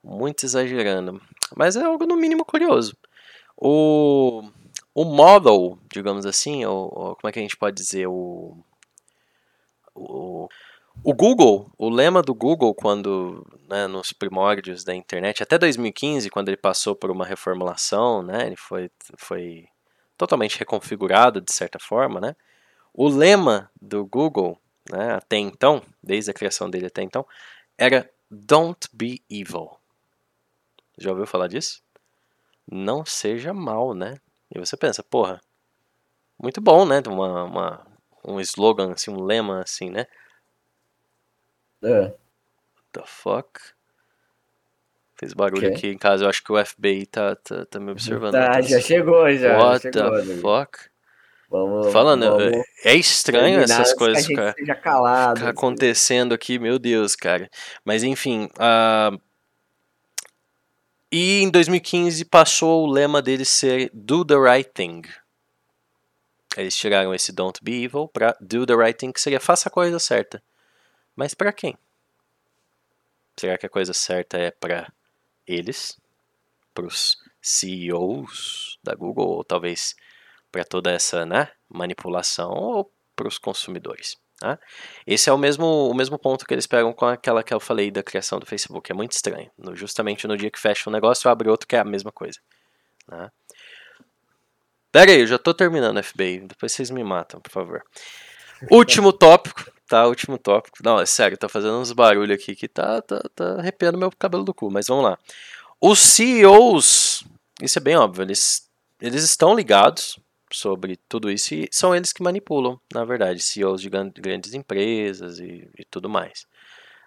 Muito exagerando. Mas é algo no mínimo curioso. O, o model, digamos assim, ou, ou como é que a gente pode dizer? O, o, o Google, o lema do Google quando né, nos primórdios da internet, até 2015, quando ele passou por uma reformulação, né, ele foi, foi totalmente reconfigurado de certa forma, né, o lema do Google, né, até então, desde a criação dele até então, era Don't be evil. Já ouviu falar disso? Não seja mal, né? E você pensa, porra, muito bom, né? Uma, uma um slogan, assim, um lema, assim, né? É. What the fuck? Fez barulho okay. aqui em casa, eu acho que o FBI tá, tá, tá me observando. Tá, já chegou, já. What já chegou, the amigo. fuck? Vamos, Falando, vamos é estranho essas coisas, que cara. Seja calado, ficar assim. acontecendo aqui, meu Deus, cara. Mas enfim, uh, E em 2015 passou o lema deles ser Do the Right Thing. Eles tiraram esse Don't Be Evil para Do the Right Thing, que seria faça a coisa certa. Mas para quem? Será que a coisa certa é para eles? Para os CEOs da Google? Ou talvez para toda essa né, manipulação? Ou para os consumidores? Tá? Esse é o mesmo, o mesmo ponto que eles pegam com aquela que eu falei da criação do Facebook. É muito estranho. No, justamente no dia que fecha um negócio, abre outro que é a mesma coisa. Tá? Pera aí, eu já tô terminando, FBI. Depois vocês me matam, por favor. Último tópico, tá? Último tópico. Não, é sério, tá fazendo uns barulhos aqui que tá, tá, tá arrepiando meu cabelo do cu, mas vamos lá. Os CEOs, isso é bem óbvio, eles, eles estão ligados sobre tudo isso e são eles que manipulam, na verdade, CEOs de grandes empresas e, e tudo mais.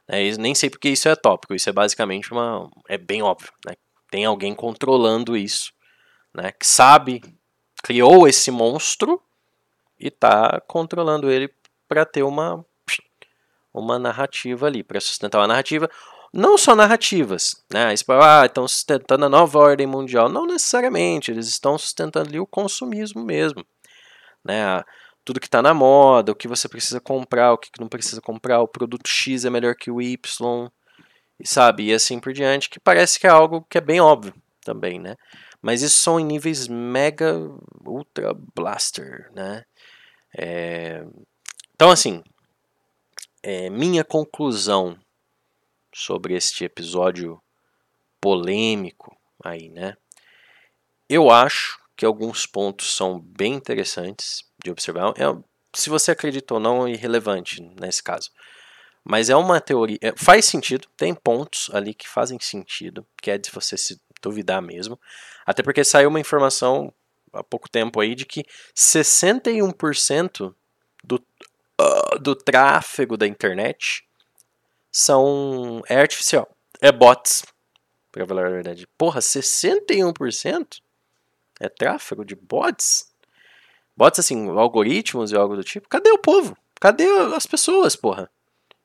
É, nem sei porque isso é tópico, isso é basicamente uma. É bem óbvio, né? Tem alguém controlando isso, né? Que sabe, criou esse monstro e está controlando ele para ter uma, uma narrativa ali, para sustentar uma narrativa não só narrativas, né? Ah, estão sustentando a nova ordem mundial. Não necessariamente, eles estão sustentando ali o consumismo mesmo, né? Tudo que está na moda, o que você precisa comprar, o que não precisa comprar, o produto X é melhor que o Y, e sabe, e assim por diante, que parece que é algo que é bem óbvio também, né? Mas isso são em níveis mega, ultra blaster, né? É... Então, assim, é, minha conclusão sobre este episódio polêmico aí, né? Eu acho que alguns pontos são bem interessantes de observar. É, se você acredita ou não, é irrelevante nesse caso. Mas é uma teoria. É, faz sentido, tem pontos ali que fazem sentido, que é de você se duvidar mesmo. Até porque saiu uma informação há pouco tempo aí de que 61% do, uh, do tráfego da internet são é artificial, é bots, para falar a verdade. Porra, 61% é tráfego de bots? Bots assim, algoritmos e algo do tipo. Cadê o povo? Cadê as pessoas, porra?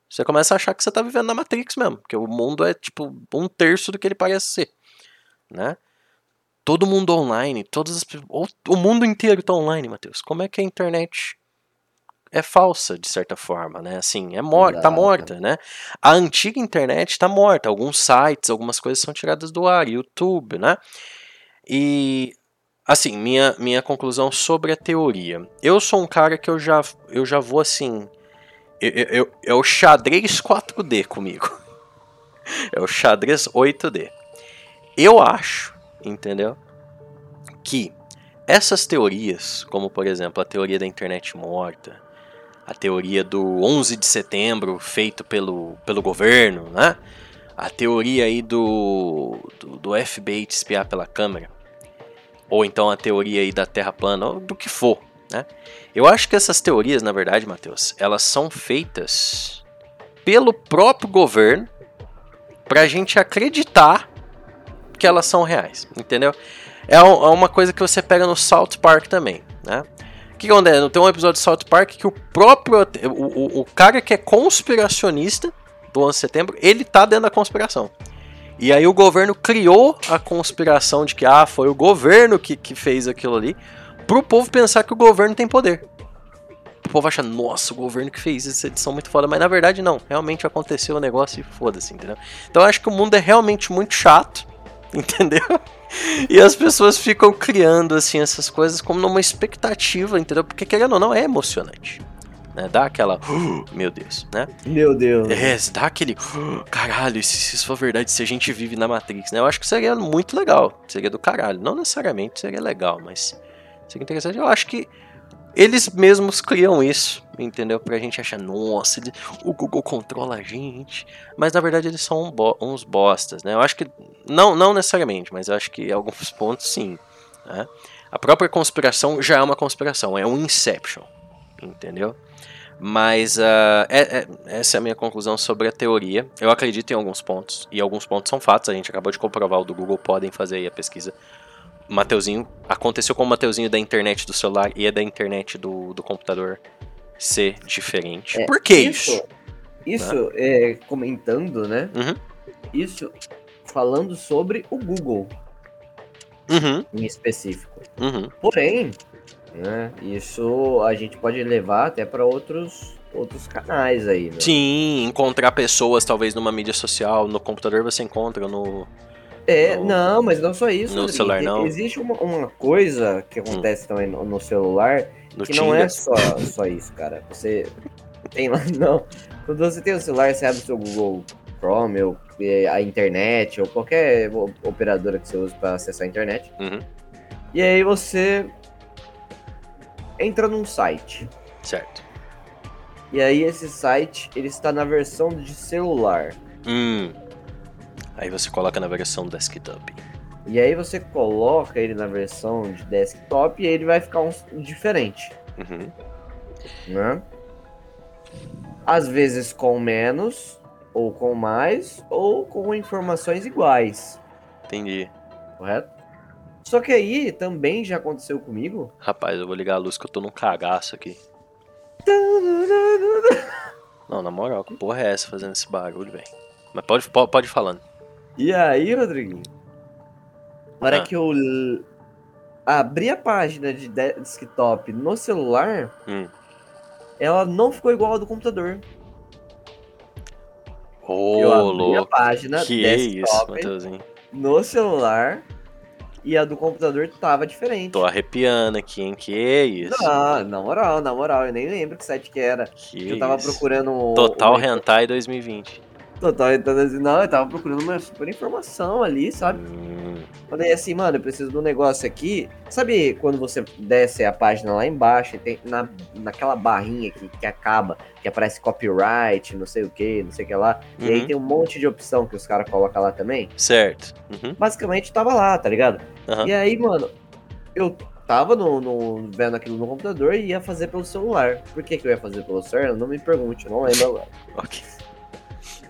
Você começa a achar que você tá vivendo na Matrix mesmo, porque o mundo é tipo um terço do que ele parece ser, né? Todo mundo online, todas as o mundo inteiro tá online, Matheus. Como é que a internet é falsa, de certa forma, né? Assim, é morta, tá morta, né? A antiga internet tá morta. Alguns sites, algumas coisas são tiradas do ar, YouTube, né? E assim, minha, minha conclusão sobre a teoria. Eu sou um cara que eu já, eu já vou assim. Eu, eu, é o xadrez 4D comigo. É o xadrez 8D. Eu acho, entendeu? Que essas teorias, como por exemplo a teoria da internet morta, a teoria do 11 de setembro feito pelo, pelo governo, né? A teoria aí do, do, do FBI te espiar pela câmera. Ou então a teoria aí da Terra plana, ou do que for, né? Eu acho que essas teorias, na verdade, Matheus, elas são feitas pelo próprio governo pra gente acreditar que elas são reais, entendeu? É, é uma coisa que você pega no South Park também, né? O que acontece? Tem um episódio de South Park que o próprio. O, o, o cara que é conspiracionista do 11 de setembro, ele tá dentro da conspiração. E aí o governo criou a conspiração de que ah, foi o governo que, que fez aquilo ali, pro povo pensar que o governo tem poder. O povo acha, nossa, o governo que fez essa edição muito foda, mas na verdade não, realmente aconteceu o negócio e foda-se, entendeu? Então eu acho que o mundo é realmente muito chato, entendeu? e as pessoas ficam criando assim essas coisas como numa expectativa, entendeu? Porque querendo ou não é emocionante. Né? Dá aquela, oh, meu Deus, né? Meu Deus. É, dá aquele, oh, caralho, se, se isso for verdade, se a gente vive na Matrix, né? Eu acho que seria muito legal, seria do caralho. Não necessariamente seria legal, mas seria interessante. Eu acho que eles mesmos criam isso, entendeu? Pra gente achar, nossa, ele, o Google controla a gente. Mas na verdade eles são uns bostas, né? Eu acho que, não, não necessariamente, mas eu acho que em alguns pontos sim. Né? A própria conspiração já é uma conspiração, é um Inception, entendeu? Mas uh, é, é, essa é a minha conclusão sobre a teoria. Eu acredito em alguns pontos, e alguns pontos são fatos, a gente acabou de comprovar o do Google, podem fazer aí a pesquisa Mateuzinho, aconteceu com o Mateuzinho da internet do celular e a da internet do, do computador ser diferente. É, Por que isso? Isso, isso né? é, comentando, né? Uhum. Isso falando sobre o Google Uhum, em específico. uhum. Porém, né, isso a gente pode levar até para outros outros canais aí, né? Sim, encontrar pessoas talvez numa mídia social, no computador você encontra, no. É, no- não, mas não só isso. no celular, não? Hum. Existe uma, uma coisa que acontece também no, no celular no que Tinder. não é só, só isso, cara. Você tem lá, não. Quando você tem o celular, você abre o seu Google Chrome, ou eh, a internet, ou qualquer operadora que você usa para acessar a internet. Uhum, E aí você entra num site. certo. E aí esse site, ele está na versão de celular. Hum. Aí você coloca na versão desktop. E aí você coloca ele na versão de desktop e ele vai ficar um, diferente, Uhum. né? Às vezes com menos, ou com mais, ou com informações iguais, Entendi. correto? Só que aí também já aconteceu comigo. Rapaz, eu vou ligar a luz que eu tô num cagaço aqui. Não, na moral, que porra é essa fazendo esse barulho, velho? Mas pode, pode, pode ir falando. E aí, Rodriguinho? Na hora Ah. que eu abri a página de de- desktop no celular, Hum. ela não ficou igual a do computador. Ô, eu abri a louco. página Que é isso, desktop no celular e a do computador tava diferente. Tô arrepiando aqui, hein? Que é isso? Não, na moral, na moral, eu nem lembro que site que era. Que eu tava isso. procurando. Total uma- Hentai 2020. Total, então, assim, não, eu tava procurando uma super informação ali, sabe? Hum, Falei assim, mano, eu preciso de um negócio aqui. Sabe quando você desce a página lá embaixo e tem na, naquela barrinha que, que acaba, que aparece copyright, não sei o que, não sei o que lá. E aí Uhum. tem um monte de opção que os caras colocam lá também. certo. Uhum, Basicamente tava lá, tá ligado? aham. E aí, mano, eu tava no, no- vendo aquilo no computador e ia fazer pelo celular. Por que, que eu ia fazer pelo celular? Não me pergunte, eu não lembro agora. Ok.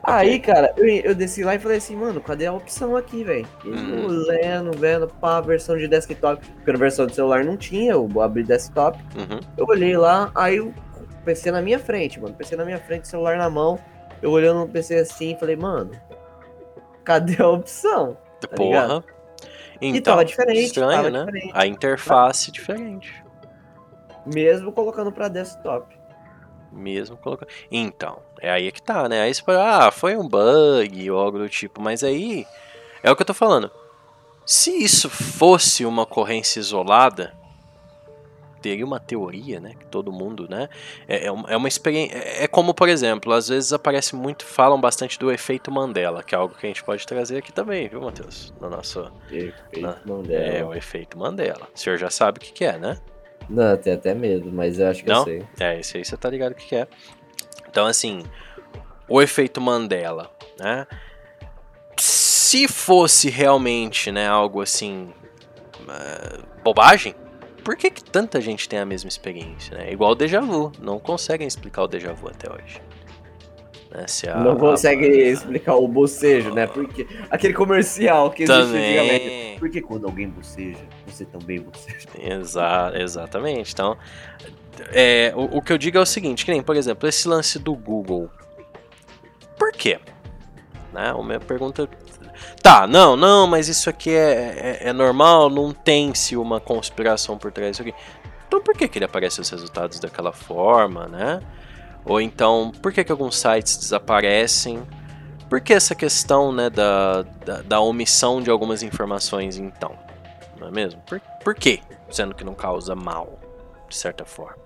Aí, cara, eu, eu desci lá e falei assim, mano, cadê a opção aqui, velho? E eu Lendo, vendo, pá, versão de desktop. Porque na versão de celular não tinha, eu abri desktop. Uhum. Eu olhei lá, aí o PC na minha frente, mano. PC na minha frente, celular na mão. Eu olhando no PC assim, falei, mano, cadê a opção? Tá Porra. e Então, tava diferente, estranho, tava né? diferente. A interface diferente. Mesmo colocando pra desktop. Mesmo colocando. Então, é aí que tá, né? Aí você fala, ah, foi um bug ou algo do tipo. Mas aí, é o que eu tô falando. Se isso fosse uma ocorrência isolada, teria uma teoria, né? Que todo mundo, né? É, é uma, é uma experiência. É é como, por exemplo, às vezes aparece muito, falam bastante do efeito Mandela, que é algo que a gente pode trazer aqui também, viu, Matheus? No nosso. Perfeito, Ah, não É, o efeito Mandela. O senhor já sabe o que, que é, né? Não, tem até medo, mas eu acho que Não? eu sei. É, esse aí você tá ligado o que que é. Então, assim, o efeito Mandela, né? Se fosse realmente, né, algo assim, eh, bobagem, por que, que tanta gente tem a mesma experiência, né? Igual o déjà vu, não conseguem explicar o déjà vu até hoje. Né, a- não consegue a- explicar o bocejo, né? Porque aquele comercial que existe antigamente. Também. Porque quando alguém boceja, você também boceja. Exa exatamente. Então, é, o, o que eu digo é o seguinte, que nem, por exemplo, esse lance do Google. Por quê? Né? A minha pergunta... Tá, não, não, mas isso aqui é, é, é normal, não tem-se uma conspiração por trás disso aqui. Então por que, que ele aparece os resultados daquela forma, né? Ou então, por que, que alguns sites desaparecem? Por que essa questão né, da, da, da omissão de algumas informações, então? Não é mesmo? Por, por quê? Sendo que não causa mal, de certa forma.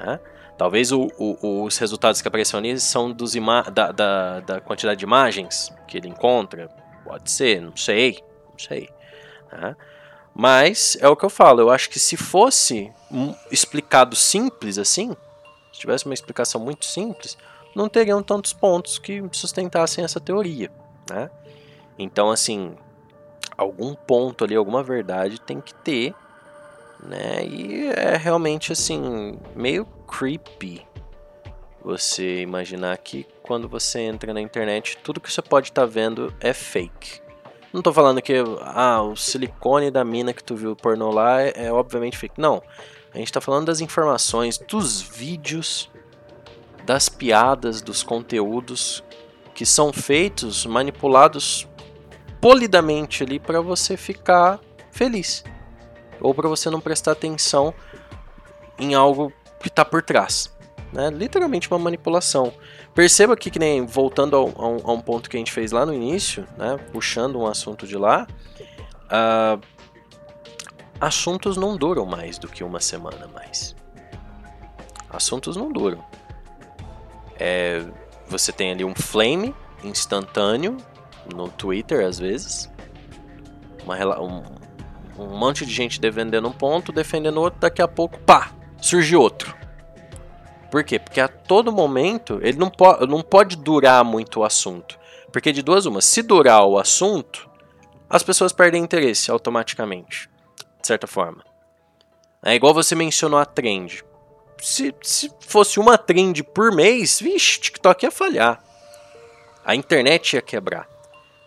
né? Talvez o- o- os resultados que apareceram ali são dos da, da, da quantidade de imagens que ele encontra. Pode ser, não sei. Não sei. né? Mas é o que eu falo. Eu acho que se fosse explicado simples assim, se tivesse uma explicação muito simples, não teriam tantos pontos que sustentassem essa teoria. Né? Então, assim, algum ponto ali, alguma verdade tem que ter, né? E é realmente assim, meio creepy você imaginar que quando você entra na internet, tudo que você pode estar vendo é fake. Não tô falando que ah, o silicone da mina que tu viu pornô lá é, é obviamente fake. Não. A gente tá falando das informações, dos vídeos, das piadas, dos conteúdos que são feitos, manipulados polidamente ali para você ficar feliz. Ou para você não prestar atenção em algo que está por trás. Né? Literalmente uma manipulação. Perceba aqui que nem voltando a um, a um, ponto que a gente fez lá no início, né? puxando um assunto de lá, uh, assuntos não duram mais do que uma semana mais. Assuntos não duram. É, você tem ali um flame instantâneo no Twitter às vezes, uma, um, um monte de gente defendendo um ponto, defendendo outro, daqui a pouco, pá, surge outro. Por quê? Porque a todo momento ele não, po não pode durar muito o assunto. Porque de duas uma, se durar o assunto, as pessoas perdem interesse automaticamente. De certa forma. É igual você mencionou a trend. Se, se fosse uma trend por mês, vixe, TikTok ia falhar. A internet ia quebrar.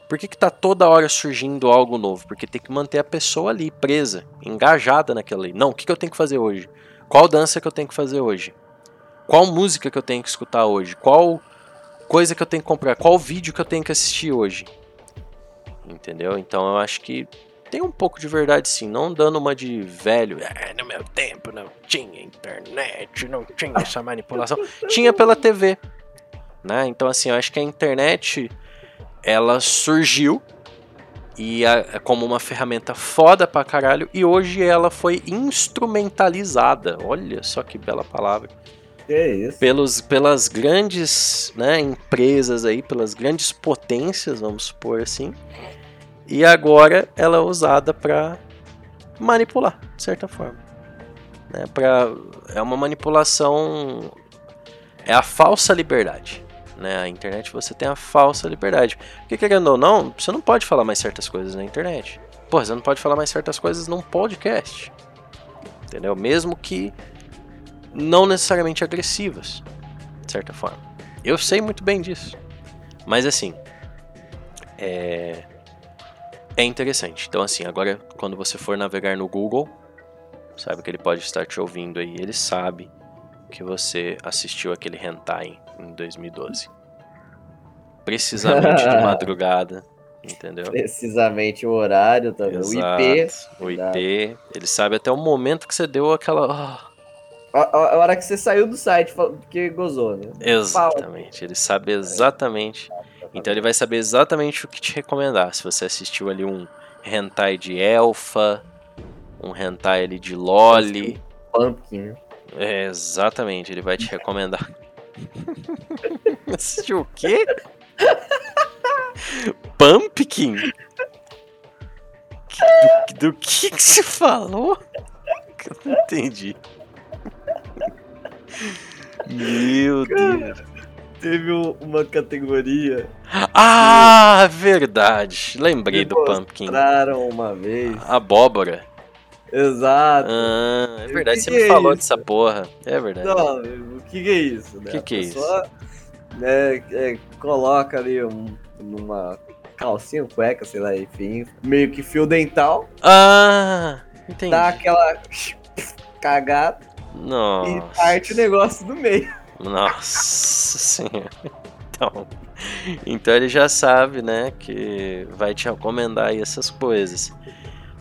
Por que, que tá toda hora surgindo algo novo? Porque tem que manter a pessoa ali, presa, engajada naquela ali. Não, o que, que eu tenho que fazer hoje? Qual dança que eu tenho que fazer hoje? Qual música que eu tenho que escutar hoje? Qual coisa que eu tenho que comprar? Qual vídeo que eu tenho que assistir hoje? Entendeu? Então eu acho que tem um pouco de verdade sim, não dando uma de velho, é, no meu tempo não tinha internet, não tinha essa manipulação, tinha pela TV, né? Então assim, eu acho que a internet ela surgiu e a, como uma ferramenta foda pra caralho e hoje ela foi instrumentalizada. Olha só que bela palavra. Isso? Pelos, pelas grandes né, empresas aí, pelas grandes potências, vamos supor assim. E agora ela é usada para manipular, de certa forma. Né, pra, é uma manipulação. É a falsa liberdade. Né? A internet você tem a falsa liberdade. Porque querendo ou não, você não pode falar mais certas coisas na internet. Pô, você não pode falar mais certas coisas num podcast. Entendeu? Mesmo que não necessariamente agressivas, de certa forma. Eu sei muito bem disso. Mas assim, é é interessante. Então assim, agora quando você for navegar no Google, sabe que ele pode estar te ouvindo aí, ele sabe que você assistiu aquele hentai em 2012. Precisamente de madrugada, entendeu? Precisamente o horário também, Exato, o IP. O IP, ele sabe até o momento que você deu aquela a, a, hora que você saiu do site porque gozou, né? Exatamente. Ele sabe exatamente. Então ele vai saber exatamente o que te recomendar. Se você assistiu ali um hentai de elfa, um hentai ali de loli. Pumpkin. É, exatamente, ele vai te recomendar. assistiu o quê? Pumpkin? Do, do que que você falou? Eu não entendi. Meu Deus. Teve uma categoria. Ah, verdade. Lembrei do Pumpkin. Mostraram uma vez. Abóbora. Exato. Ah, é verdade, que você que me é falou isso? dessa porra. É verdade. Não, o que, que é isso? O né? que, que é isso? Né, é, coloca ali um, numa calcinha, cueca, sei lá, enfim, meio que fio dental. Ah, entendi. Dá aquela cagada. Nossa. E parte o negócio do meio. Nossa senhora. Então, então ele já sabe, né, que vai te recomendar aí essas coisas.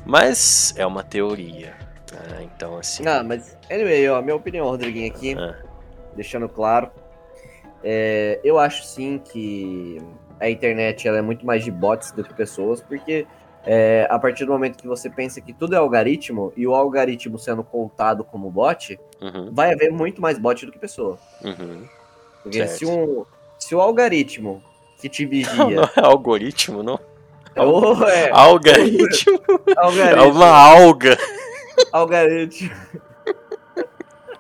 Mas é uma teoria. Né? Então, assim. Ah, mas, anyway, ó, minha opinião, Rodriguinho, aqui, ah. deixando claro. É, eu acho sim que a internet ela é muito mais de bots do que pessoas, porque é, a partir do momento que você pensa que tudo é algoritmo e o algoritmo sendo contado como bot, uhum. vai haver muito mais bot do que pessoa. Uhum. Porque se, um, se o algoritmo que te vigia. Não, não é algoritmo, não? Oh, é. Algoritmo. algoritmo. É uma alga. Algoritmo.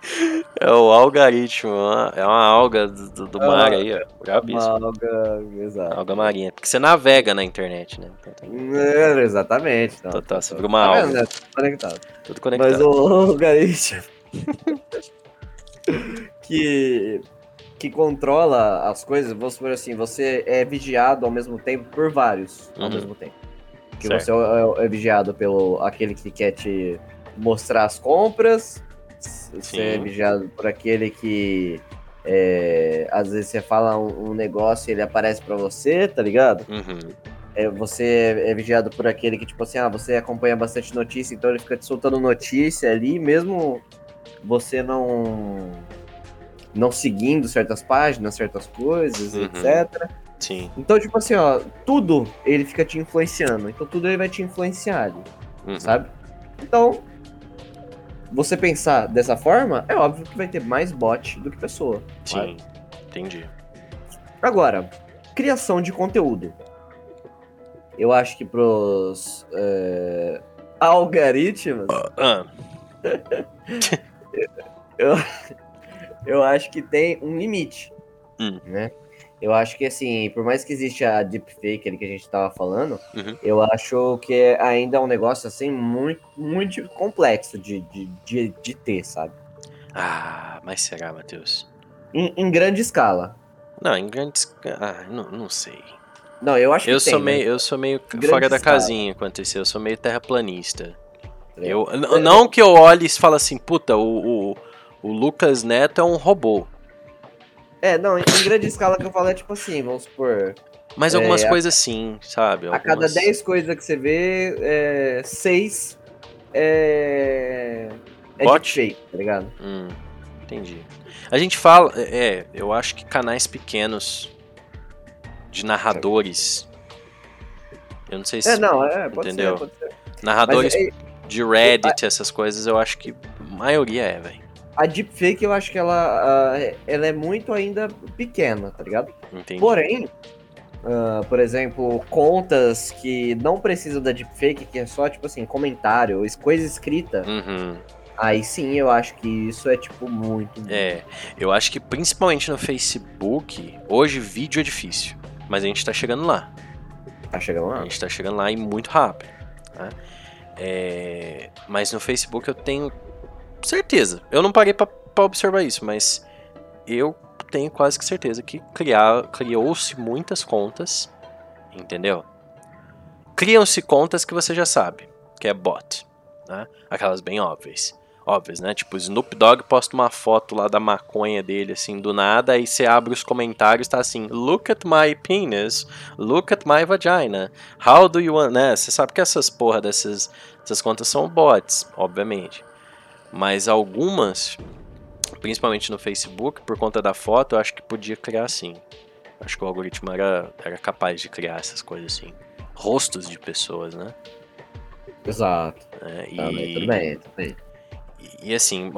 É o algaritmo, é uma alga do, do mar aí, ó. Uma alga, exato. Alga marinha. Porque você navega na internet, né? Então, tem... é, exatamente. Então, Total, você vira uma tá alga. Né? Tudo conectado. Tudo conectado. Mas o algaritmo que, que controla as coisas, vamos supor assim, você é vigiado ao mesmo tempo por vários ao uhum. mesmo tempo. Que certo. você é, é vigiado pelo aquele que quer te mostrar as compras, você é vigiado por aquele que é, às vezes você fala um, um negócio e ele aparece para você, tá ligado? Uhum. é, você é vigiado por aquele que, tipo assim, ah, você acompanha bastante notícia, então ele fica te soltando notícia ali, mesmo você não não seguindo certas páginas, certas coisas, uhum. etc. Sim. Então, tipo assim, ó, tudo ele fica te influenciando. Então tudo ele vai te influenciar ali, uhum. sabe? Então, você pensar dessa forma, é óbvio que vai ter mais bot do que pessoa. Sim, entendi. Agora, criação de conteúdo. Eu acho que pros é, algoritmos. Uh, uh. eu, eu acho que tem um limite, hum. né? Eu acho que, assim, por mais que exista a deepfake ali que a gente tava falando, uhum. eu acho que é ainda é um negócio, assim, muito, muito complexo de, de, de, de ter, sabe? Ah, mas será, Matheus? Em, em, grande escala. Não, em grande escala. Ah, não, não sei. Não, eu acho eu que sou tem, meio, né? Eu sou meio fora da casinha quanto isso. Eu sou meio terraplanista. É. Eu, não que eu olhe e fale assim, puta, o, o, o Lucas Neto é um robô. É, não, em grande escala que eu falo é tipo assim, vamos supor. Mas algumas é, coisas sim, sabe? Algumas... A cada 10 coisas que você vê, é, 6 é. É Bot? fake, tá ligado? Hum, entendi. A gente fala. É, é, eu acho que canais pequenos de narradores. Eu não sei se. É, não, é, pode entendeu? Ser, pode ser. Narradores Mas, é, de Reddit, essas coisas, eu acho que a maioria é, velho. A deepfake eu acho que ela, uh, ela é muito ainda pequena, tá ligado? Entendi. Porém, uh, por exemplo, contas que não precisam da deepfake, que é só, tipo assim, comentário, coisa escrita. Uhum. Aí sim eu acho que isso é, tipo, muito. É, eu acho que principalmente no Facebook, hoje vídeo é difícil. Mas a gente tá chegando lá. Tá chegando lá? A gente tá chegando lá e muito rápido. Né? É... Mas no Facebook eu tenho certeza. Eu não parei para observar isso, mas eu tenho quase que certeza que criou-se muitas contas, entendeu? Criam-se contas que você já sabe, que é bot, né? Aquelas bem óbvias. Óbvias, né? Tipo, Snoop Dogg posta uma foto lá da maconha dele, assim, do nada, aí você abre os comentários, tá assim, look at my penis, look at my vagina, how do you want, né? Você sabe que essas porra dessas, dessas contas são bots, obviamente. Mas algumas, principalmente no Facebook, por conta da foto, eu acho que podia criar sim. Acho que o algoritmo era, era capaz de criar essas coisas assim. Rostos de pessoas, né? Exato. É, e... Também, tudo bem, tudo bem. E, e assim,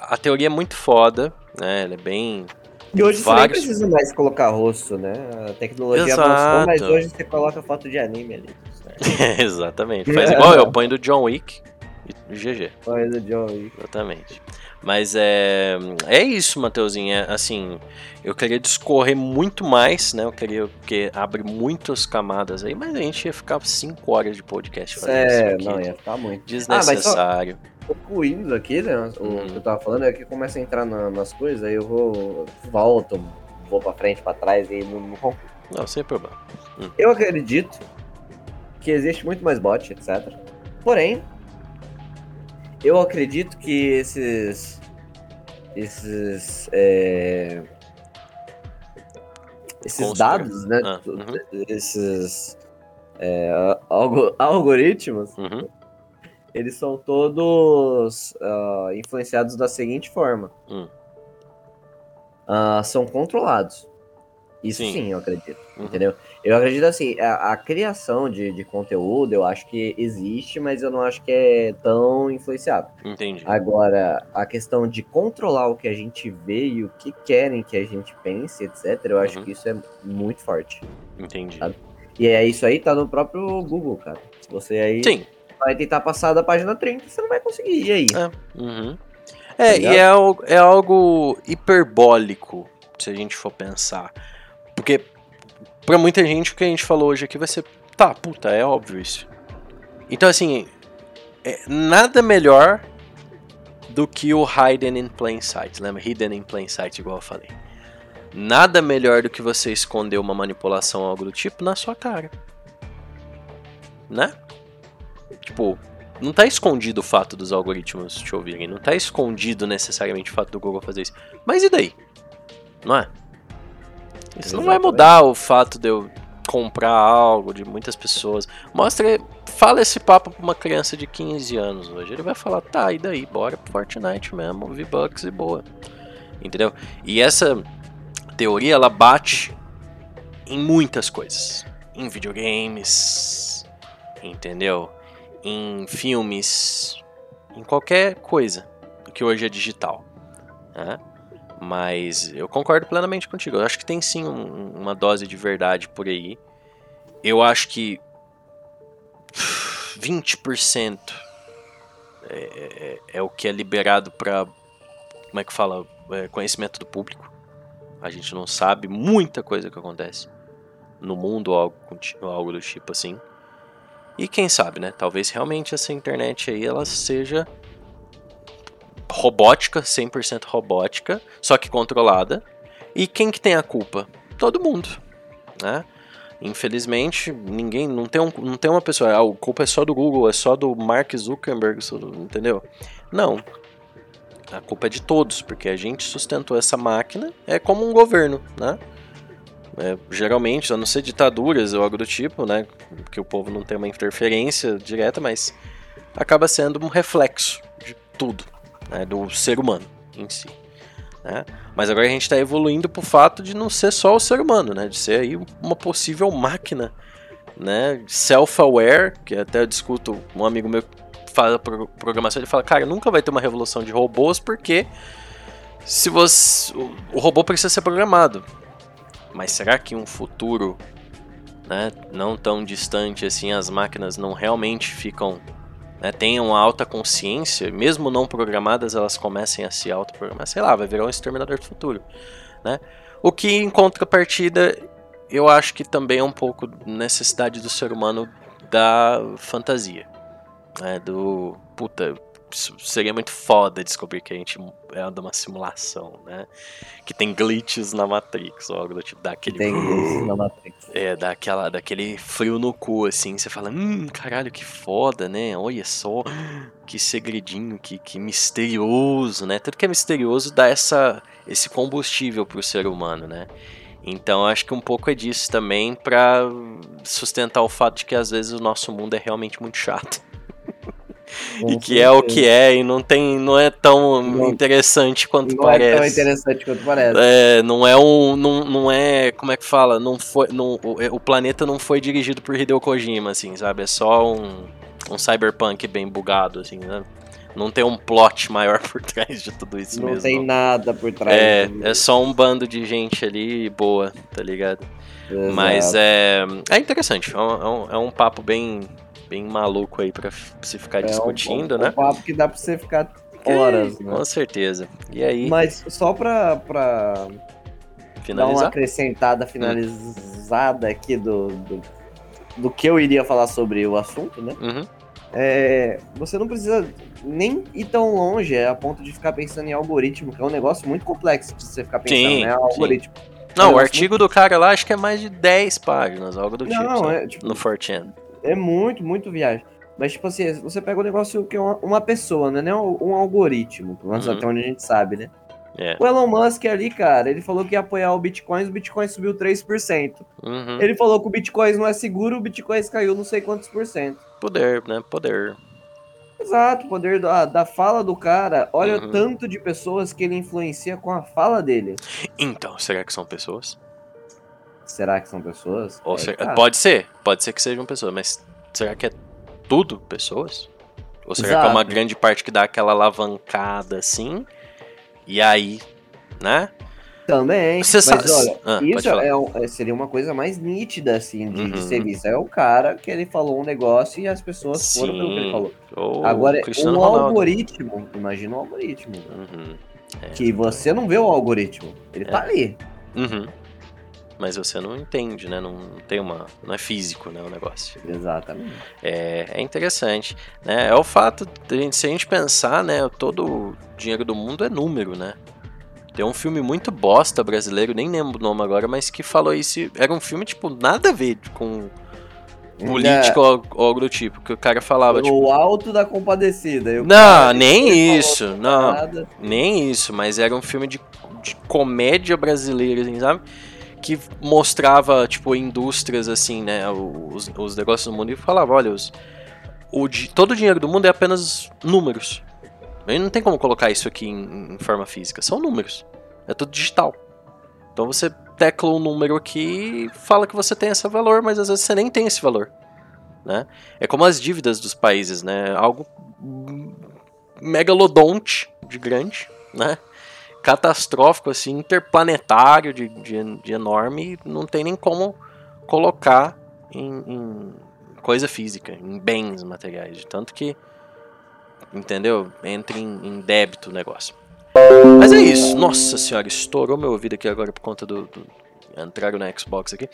a teoria é muito foda, né? Ela é bem. E hoje vários... você nem precisa mais colocar rosto, né? A tecnologia Exato. avançou, mas hoje você coloca foto de anime ali. Exatamente. Faz igual eu, ponho do John Wick. E GG. Faz o Joey. Exatamente. Mas é, é isso, Mateuzinho. É, assim, eu queria discorrer muito mais, né? Eu queria, porque abre muitas camadas aí, mas a gente ia ficar 5 horas de podcast fazendo é, isso aqui. não, ia ficar muito. Desnecessário. Ah, concluindo aqui, né? O hum. que eu tava falando é que começa a entrar na, nas coisas, aí eu vou, volto, vou pra frente, pra trás e não, não concluo. Não, sem problema. Hum. Eu acredito que existe muito mais bot, etc. Porém, eu acredito que esses. Esses. É, esses dados, né? Ah, uhum. Esses. É, algo, algoritmos. Uhum. Eles são todos uh, influenciados da seguinte forma: uhum. uh, são controlados. Isso sim, sim eu acredito. Uhum. Entendeu? Eu acredito assim, a, a criação de, de, conteúdo eu acho que existe, mas eu não acho que é tão influenciado. Entendi. Agora, a questão de controlar o que a gente vê e o que querem que a gente pense, etc., eu acho uhum. que isso é muito forte. Entendi. Sabe? E é isso aí tá no próprio Google, cara. Se você aí Sim. vai tentar passar da página 30, você não vai conseguir. E aí? É, uhum. é tá e é é algo hiperbólico, se a gente for pensar. Porque pra muita gente o que a gente falou hoje aqui vai ser, tá, puta, é óbvio isso. Então assim, é, nada melhor do que o Hidden in Plain Sight, lembra? Hidden in Plain Sight, igual eu falei. Nada melhor do que você esconder uma manipulação ou algo do tipo na sua cara. Né? Tipo, não tá escondido o fato dos algoritmos te ouvirem, não tá escondido necessariamente o fato do Google fazer isso. Mas e daí? Não é? Isso não vai mudar o fato de eu comprar algo, de muitas pessoas. Mostra, fala esse papo pra uma criança de 15 anos hoje. Ele vai falar, tá, e daí? Bora pro Fortnite mesmo, V-Bucks e boa. Entendeu? E essa teoria, ela bate em muitas coisas. Em videogames, entendeu? Em filmes, em qualquer coisa que hoje é digital. Né? Mas eu concordo plenamente contigo. Eu acho que tem sim um, uma dose de verdade por aí. Eu acho que 20% é, é, é o que é liberado para como é que fala é, conhecimento do público. A gente não sabe muita coisa que acontece no mundo algo, algo do tipo assim. E quem sabe, né? Talvez realmente essa internet aí ela seja robótica, 100% robótica, só que controlada. E quem que tem a culpa? Todo mundo, né? Infelizmente, ninguém não tem, um, não tem uma pessoa, ah, a culpa é só do Google, é só do Mark Zuckerberg, entendeu? Não. A culpa é de todos, porque a gente sustentou essa máquina, é como um governo, né? É, geralmente, a não ser ditaduras ou algo do tipo, né? Que o povo não tem uma interferência direta, mas acaba sendo um reflexo de tudo né, do ser humano em si. Né? Mas agora a gente está evoluindo para o fato de não ser só o ser humano, né, de ser aí uma possível máquina, né, self-aware, que até eu discuto um amigo meu faz a programação, ele fala, cara, nunca vai ter uma revolução de robôs porque se você o robô precisa ser programado. Mas será que um futuro, né, não tão distante assim, as máquinas não realmente ficam né, tenham uma alta consciência, mesmo não programadas, elas comecem a se autoprogramar, sei lá, vai virar um exterminador do futuro, né? O que em contrapartida, eu acho que também é um pouco necessidade do ser humano da fantasia, né? Do puta, seria muito foda descobrir que a gente é de uma simulação, né? Que tem glitches na Matrix, ou algo do tipo, daquele. Tem glitches na Matrix. É, daquela, daquele frio no cu, assim, você fala, hum, caralho, que foda, né? Olha só, que segredinho, que, que misterioso, né? Tudo que é misterioso dá essa, esse combustível pro ser humano, né? Então acho que um pouco é disso também para sustentar o fato de que às vezes o nosso mundo é realmente muito chato e que é o que é e não tem não é tão não, interessante quanto não parece. Não é tão interessante quanto parece. É, não é um não, não é, como é que fala, não foi não, o, o planeta não foi dirigido por Hideo Kojima assim, sabe? É só um um cyberpunk bem bugado assim, né? Não tem um plot maior por trás de tudo isso não mesmo. Não tem nada por trás. É, é só um bando de gente ali boa, tá ligado? Exato. Mas é, é interessante, é um, é um papo bem, bem maluco aí pra se ficar é discutindo, um, né? Um papo que dá pra você ficar horas, é, né? Com certeza. E aí? Mas só pra, pra Finalizar? dar uma acrescentada, finalizada aqui do, do, do, que eu iria falar sobre o assunto, né? Uhum. É, você não precisa nem ir tão longe a ponto de ficar pensando em algoritmo, que é um negócio muito complexo de você ficar pensando, sim, né? Algoritmo. Sim. Não, é o artigo muito... do cara lá acho que é mais de 10 páginas, algo do não, tipo. É, tipo no Fortune. É muito, muito viagem. Mas, tipo assim, você pega um negócio que é uma, uma pessoa, né? Não um algoritmo, pelo menos Uhum. até onde a gente sabe, né? É. O Elon Musk ali, cara, ele falou que ia apoiar o Bitcoin, o Bitcoin subiu 3%. Uhum. Ele falou que o Bitcoin não é seguro, o Bitcoin caiu não sei quantos por cento. Poder, né? Poder. Exato, o poder da, da fala do cara. Olha Uhum. o tanto de pessoas que ele influencia com a fala dele. Então, será que são pessoas? Será que são pessoas? Ou É. Pode ser, pode ser que sejam pessoas, mas será que é tudo pessoas? Ou será que é Exato. uma grande parte que dá aquela alavancada assim? E aí, né? Também. Você sabe- olha, Ah, isso é um- é- seria uma coisa mais nítida, assim, de, de Uhum. ser vista. É o cara que ele falou um negócio e as pessoas foram pelo que ele Sim. falou. Ou Agora, Cristiano um Ronaldo. algoritmo, imagina um algoritmo. Uhum. É, Que você não vê o algoritmo. Ele tá É. ali. Uhum. Mas você não entende, né? Não tem uma. Não é físico, né? O negócio. Exatamente. É, é interessante, né? É o fato de se a gente pensar, né? Todo o dinheiro do mundo é número, né? Tem um filme muito bosta brasileiro, nem lembro o nome agora, mas que falou isso. Era um filme, tipo, nada a ver com político ou ou algo do tipo. Que o cara falava, tipo. o alto da compadecida. Não, nem isso, não. nada. Nem isso, mas era um filme de, de comédia brasileira, assim, sabe? Que mostrava, tipo, indústrias, assim, né? Os, os negócios do mundo e falava, olha, os, o, todo o dinheiro do mundo é apenas números. A não tem como colocar isso aqui em, em forma física, são números. É tudo digital. Então você tecla um número aqui e fala que você tem esse valor, mas às vezes você nem tem esse valor. Né? É como as dívidas dos países, né? Algo megalodonte de grande, né? Catastrófico, assim, interplanetário de, de, de enorme, não tem nem como colocar em, em, coisa física, em bens materiais. De tanto que, entendeu? Entra em, em débito o negócio. Mas é isso. Nossa senhora, estourou meu ouvido aqui agora por conta do. do... Entraram na Xbox aqui.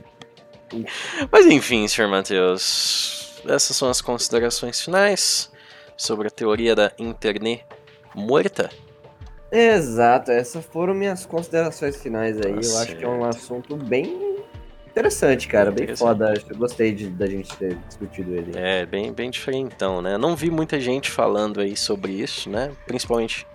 Mas enfim, senhor Matheus. Essas são as considerações finais sobre a teoria da internet morta. Exato, essas foram minhas considerações finais aí. Tá Eu acho que é um assunto bem interessante, cara. Bem, bem foda. Eu gostei de, da gente ter discutido ele. É, bem, bem diferentão, né? Não vi muita gente falando aí sobre isso, né? Principalmente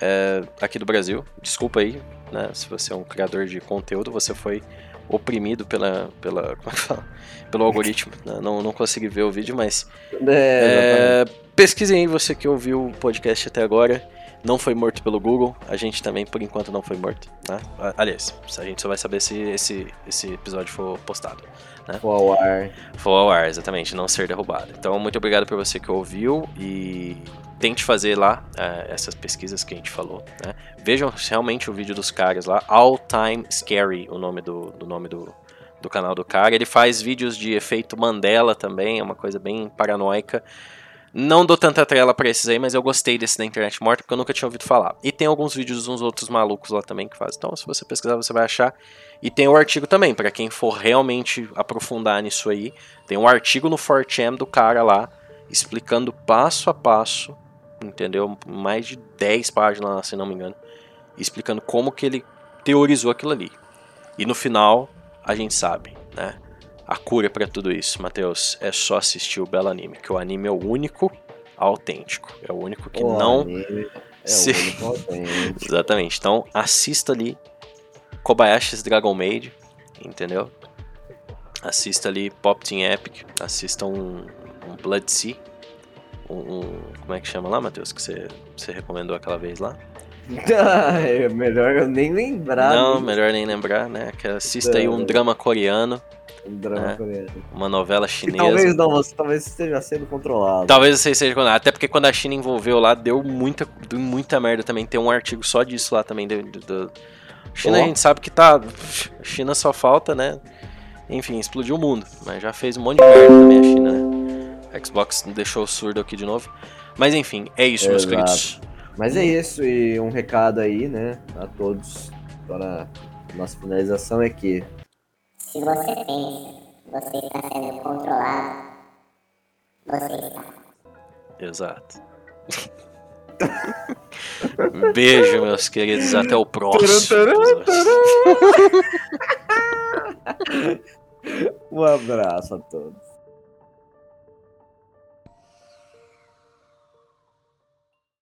é, aqui do Brasil. Desculpa aí, né? Se você é um criador de conteúdo, você foi oprimido pela, pela como é que fala? pelo algoritmo. Né? Não, não consegui ver o vídeo, mas é, é, pesquisem aí você que ouviu o podcast até agora. Não foi morto pelo Google, a gente também por enquanto não foi morto, né? Aliás, a gente só vai saber se esse, esse episódio for postado. Né? For ao ar. For ao ar, exatamente, não ser derrubado. Então, muito obrigado por você que ouviu e tente fazer lá uh, essas pesquisas que a gente falou. Né? Vejam realmente o vídeo dos caras lá, All Time Scary, o nome do, do nome do, do canal do cara. Ele faz vídeos de efeito Mandela também, é uma coisa bem paranoica. Não dou tanta trela pra esses aí, mas eu gostei desse da internet morta porque eu nunca tinha ouvido falar. E tem alguns vídeos de uns outros malucos lá também que fazem. Então, se você pesquisar, você vai achar. E tem o artigo também, para quem for realmente aprofundar nisso aí. Tem um artigo no 4chan do cara lá, explicando passo a passo entendeu? Mais de 10 páginas, se não me engano, explicando como que ele teorizou aquilo ali. E no final, a gente sabe, né? A cura para tudo isso, Matheus, é só assistir o belo anime, que o anime é o único autêntico, é o único que o não é se... o único. Exatamente. Então, assista ali Kobayashi's Dragon Maid, entendeu? Assista ali Pop Team Epic, assista um, um Blood Sea, um, como é que chama lá, Matheus? Que você, você recomendou aquela vez lá? é melhor eu nem lembrar. Não, melhor nem lembrar, né? Que assista aí um drama coreano. Um drama né? coreano. Uma novela chinesa. talvez não, você talvez esteja sendo controlado. Talvez você esteja controlado. Até porque quando a China envolveu lá, deu muita, deu muita merda também. Tem um artigo só disso lá também. Do, do... China oh. a gente sabe que tá. China só falta, né? Enfim, explodiu o mundo. Mas já fez um monte de merda também a China, né? Xbox deixou surdo aqui de novo. Mas enfim, é isso, Exato. meus queridos. Mas é isso, e um recado aí, né, a todos para a nossa finalização é que. Se você pensa, você está sendo controlado, você está. Exato. Beijo, meus queridos. Até o próximo. um abraço a todos.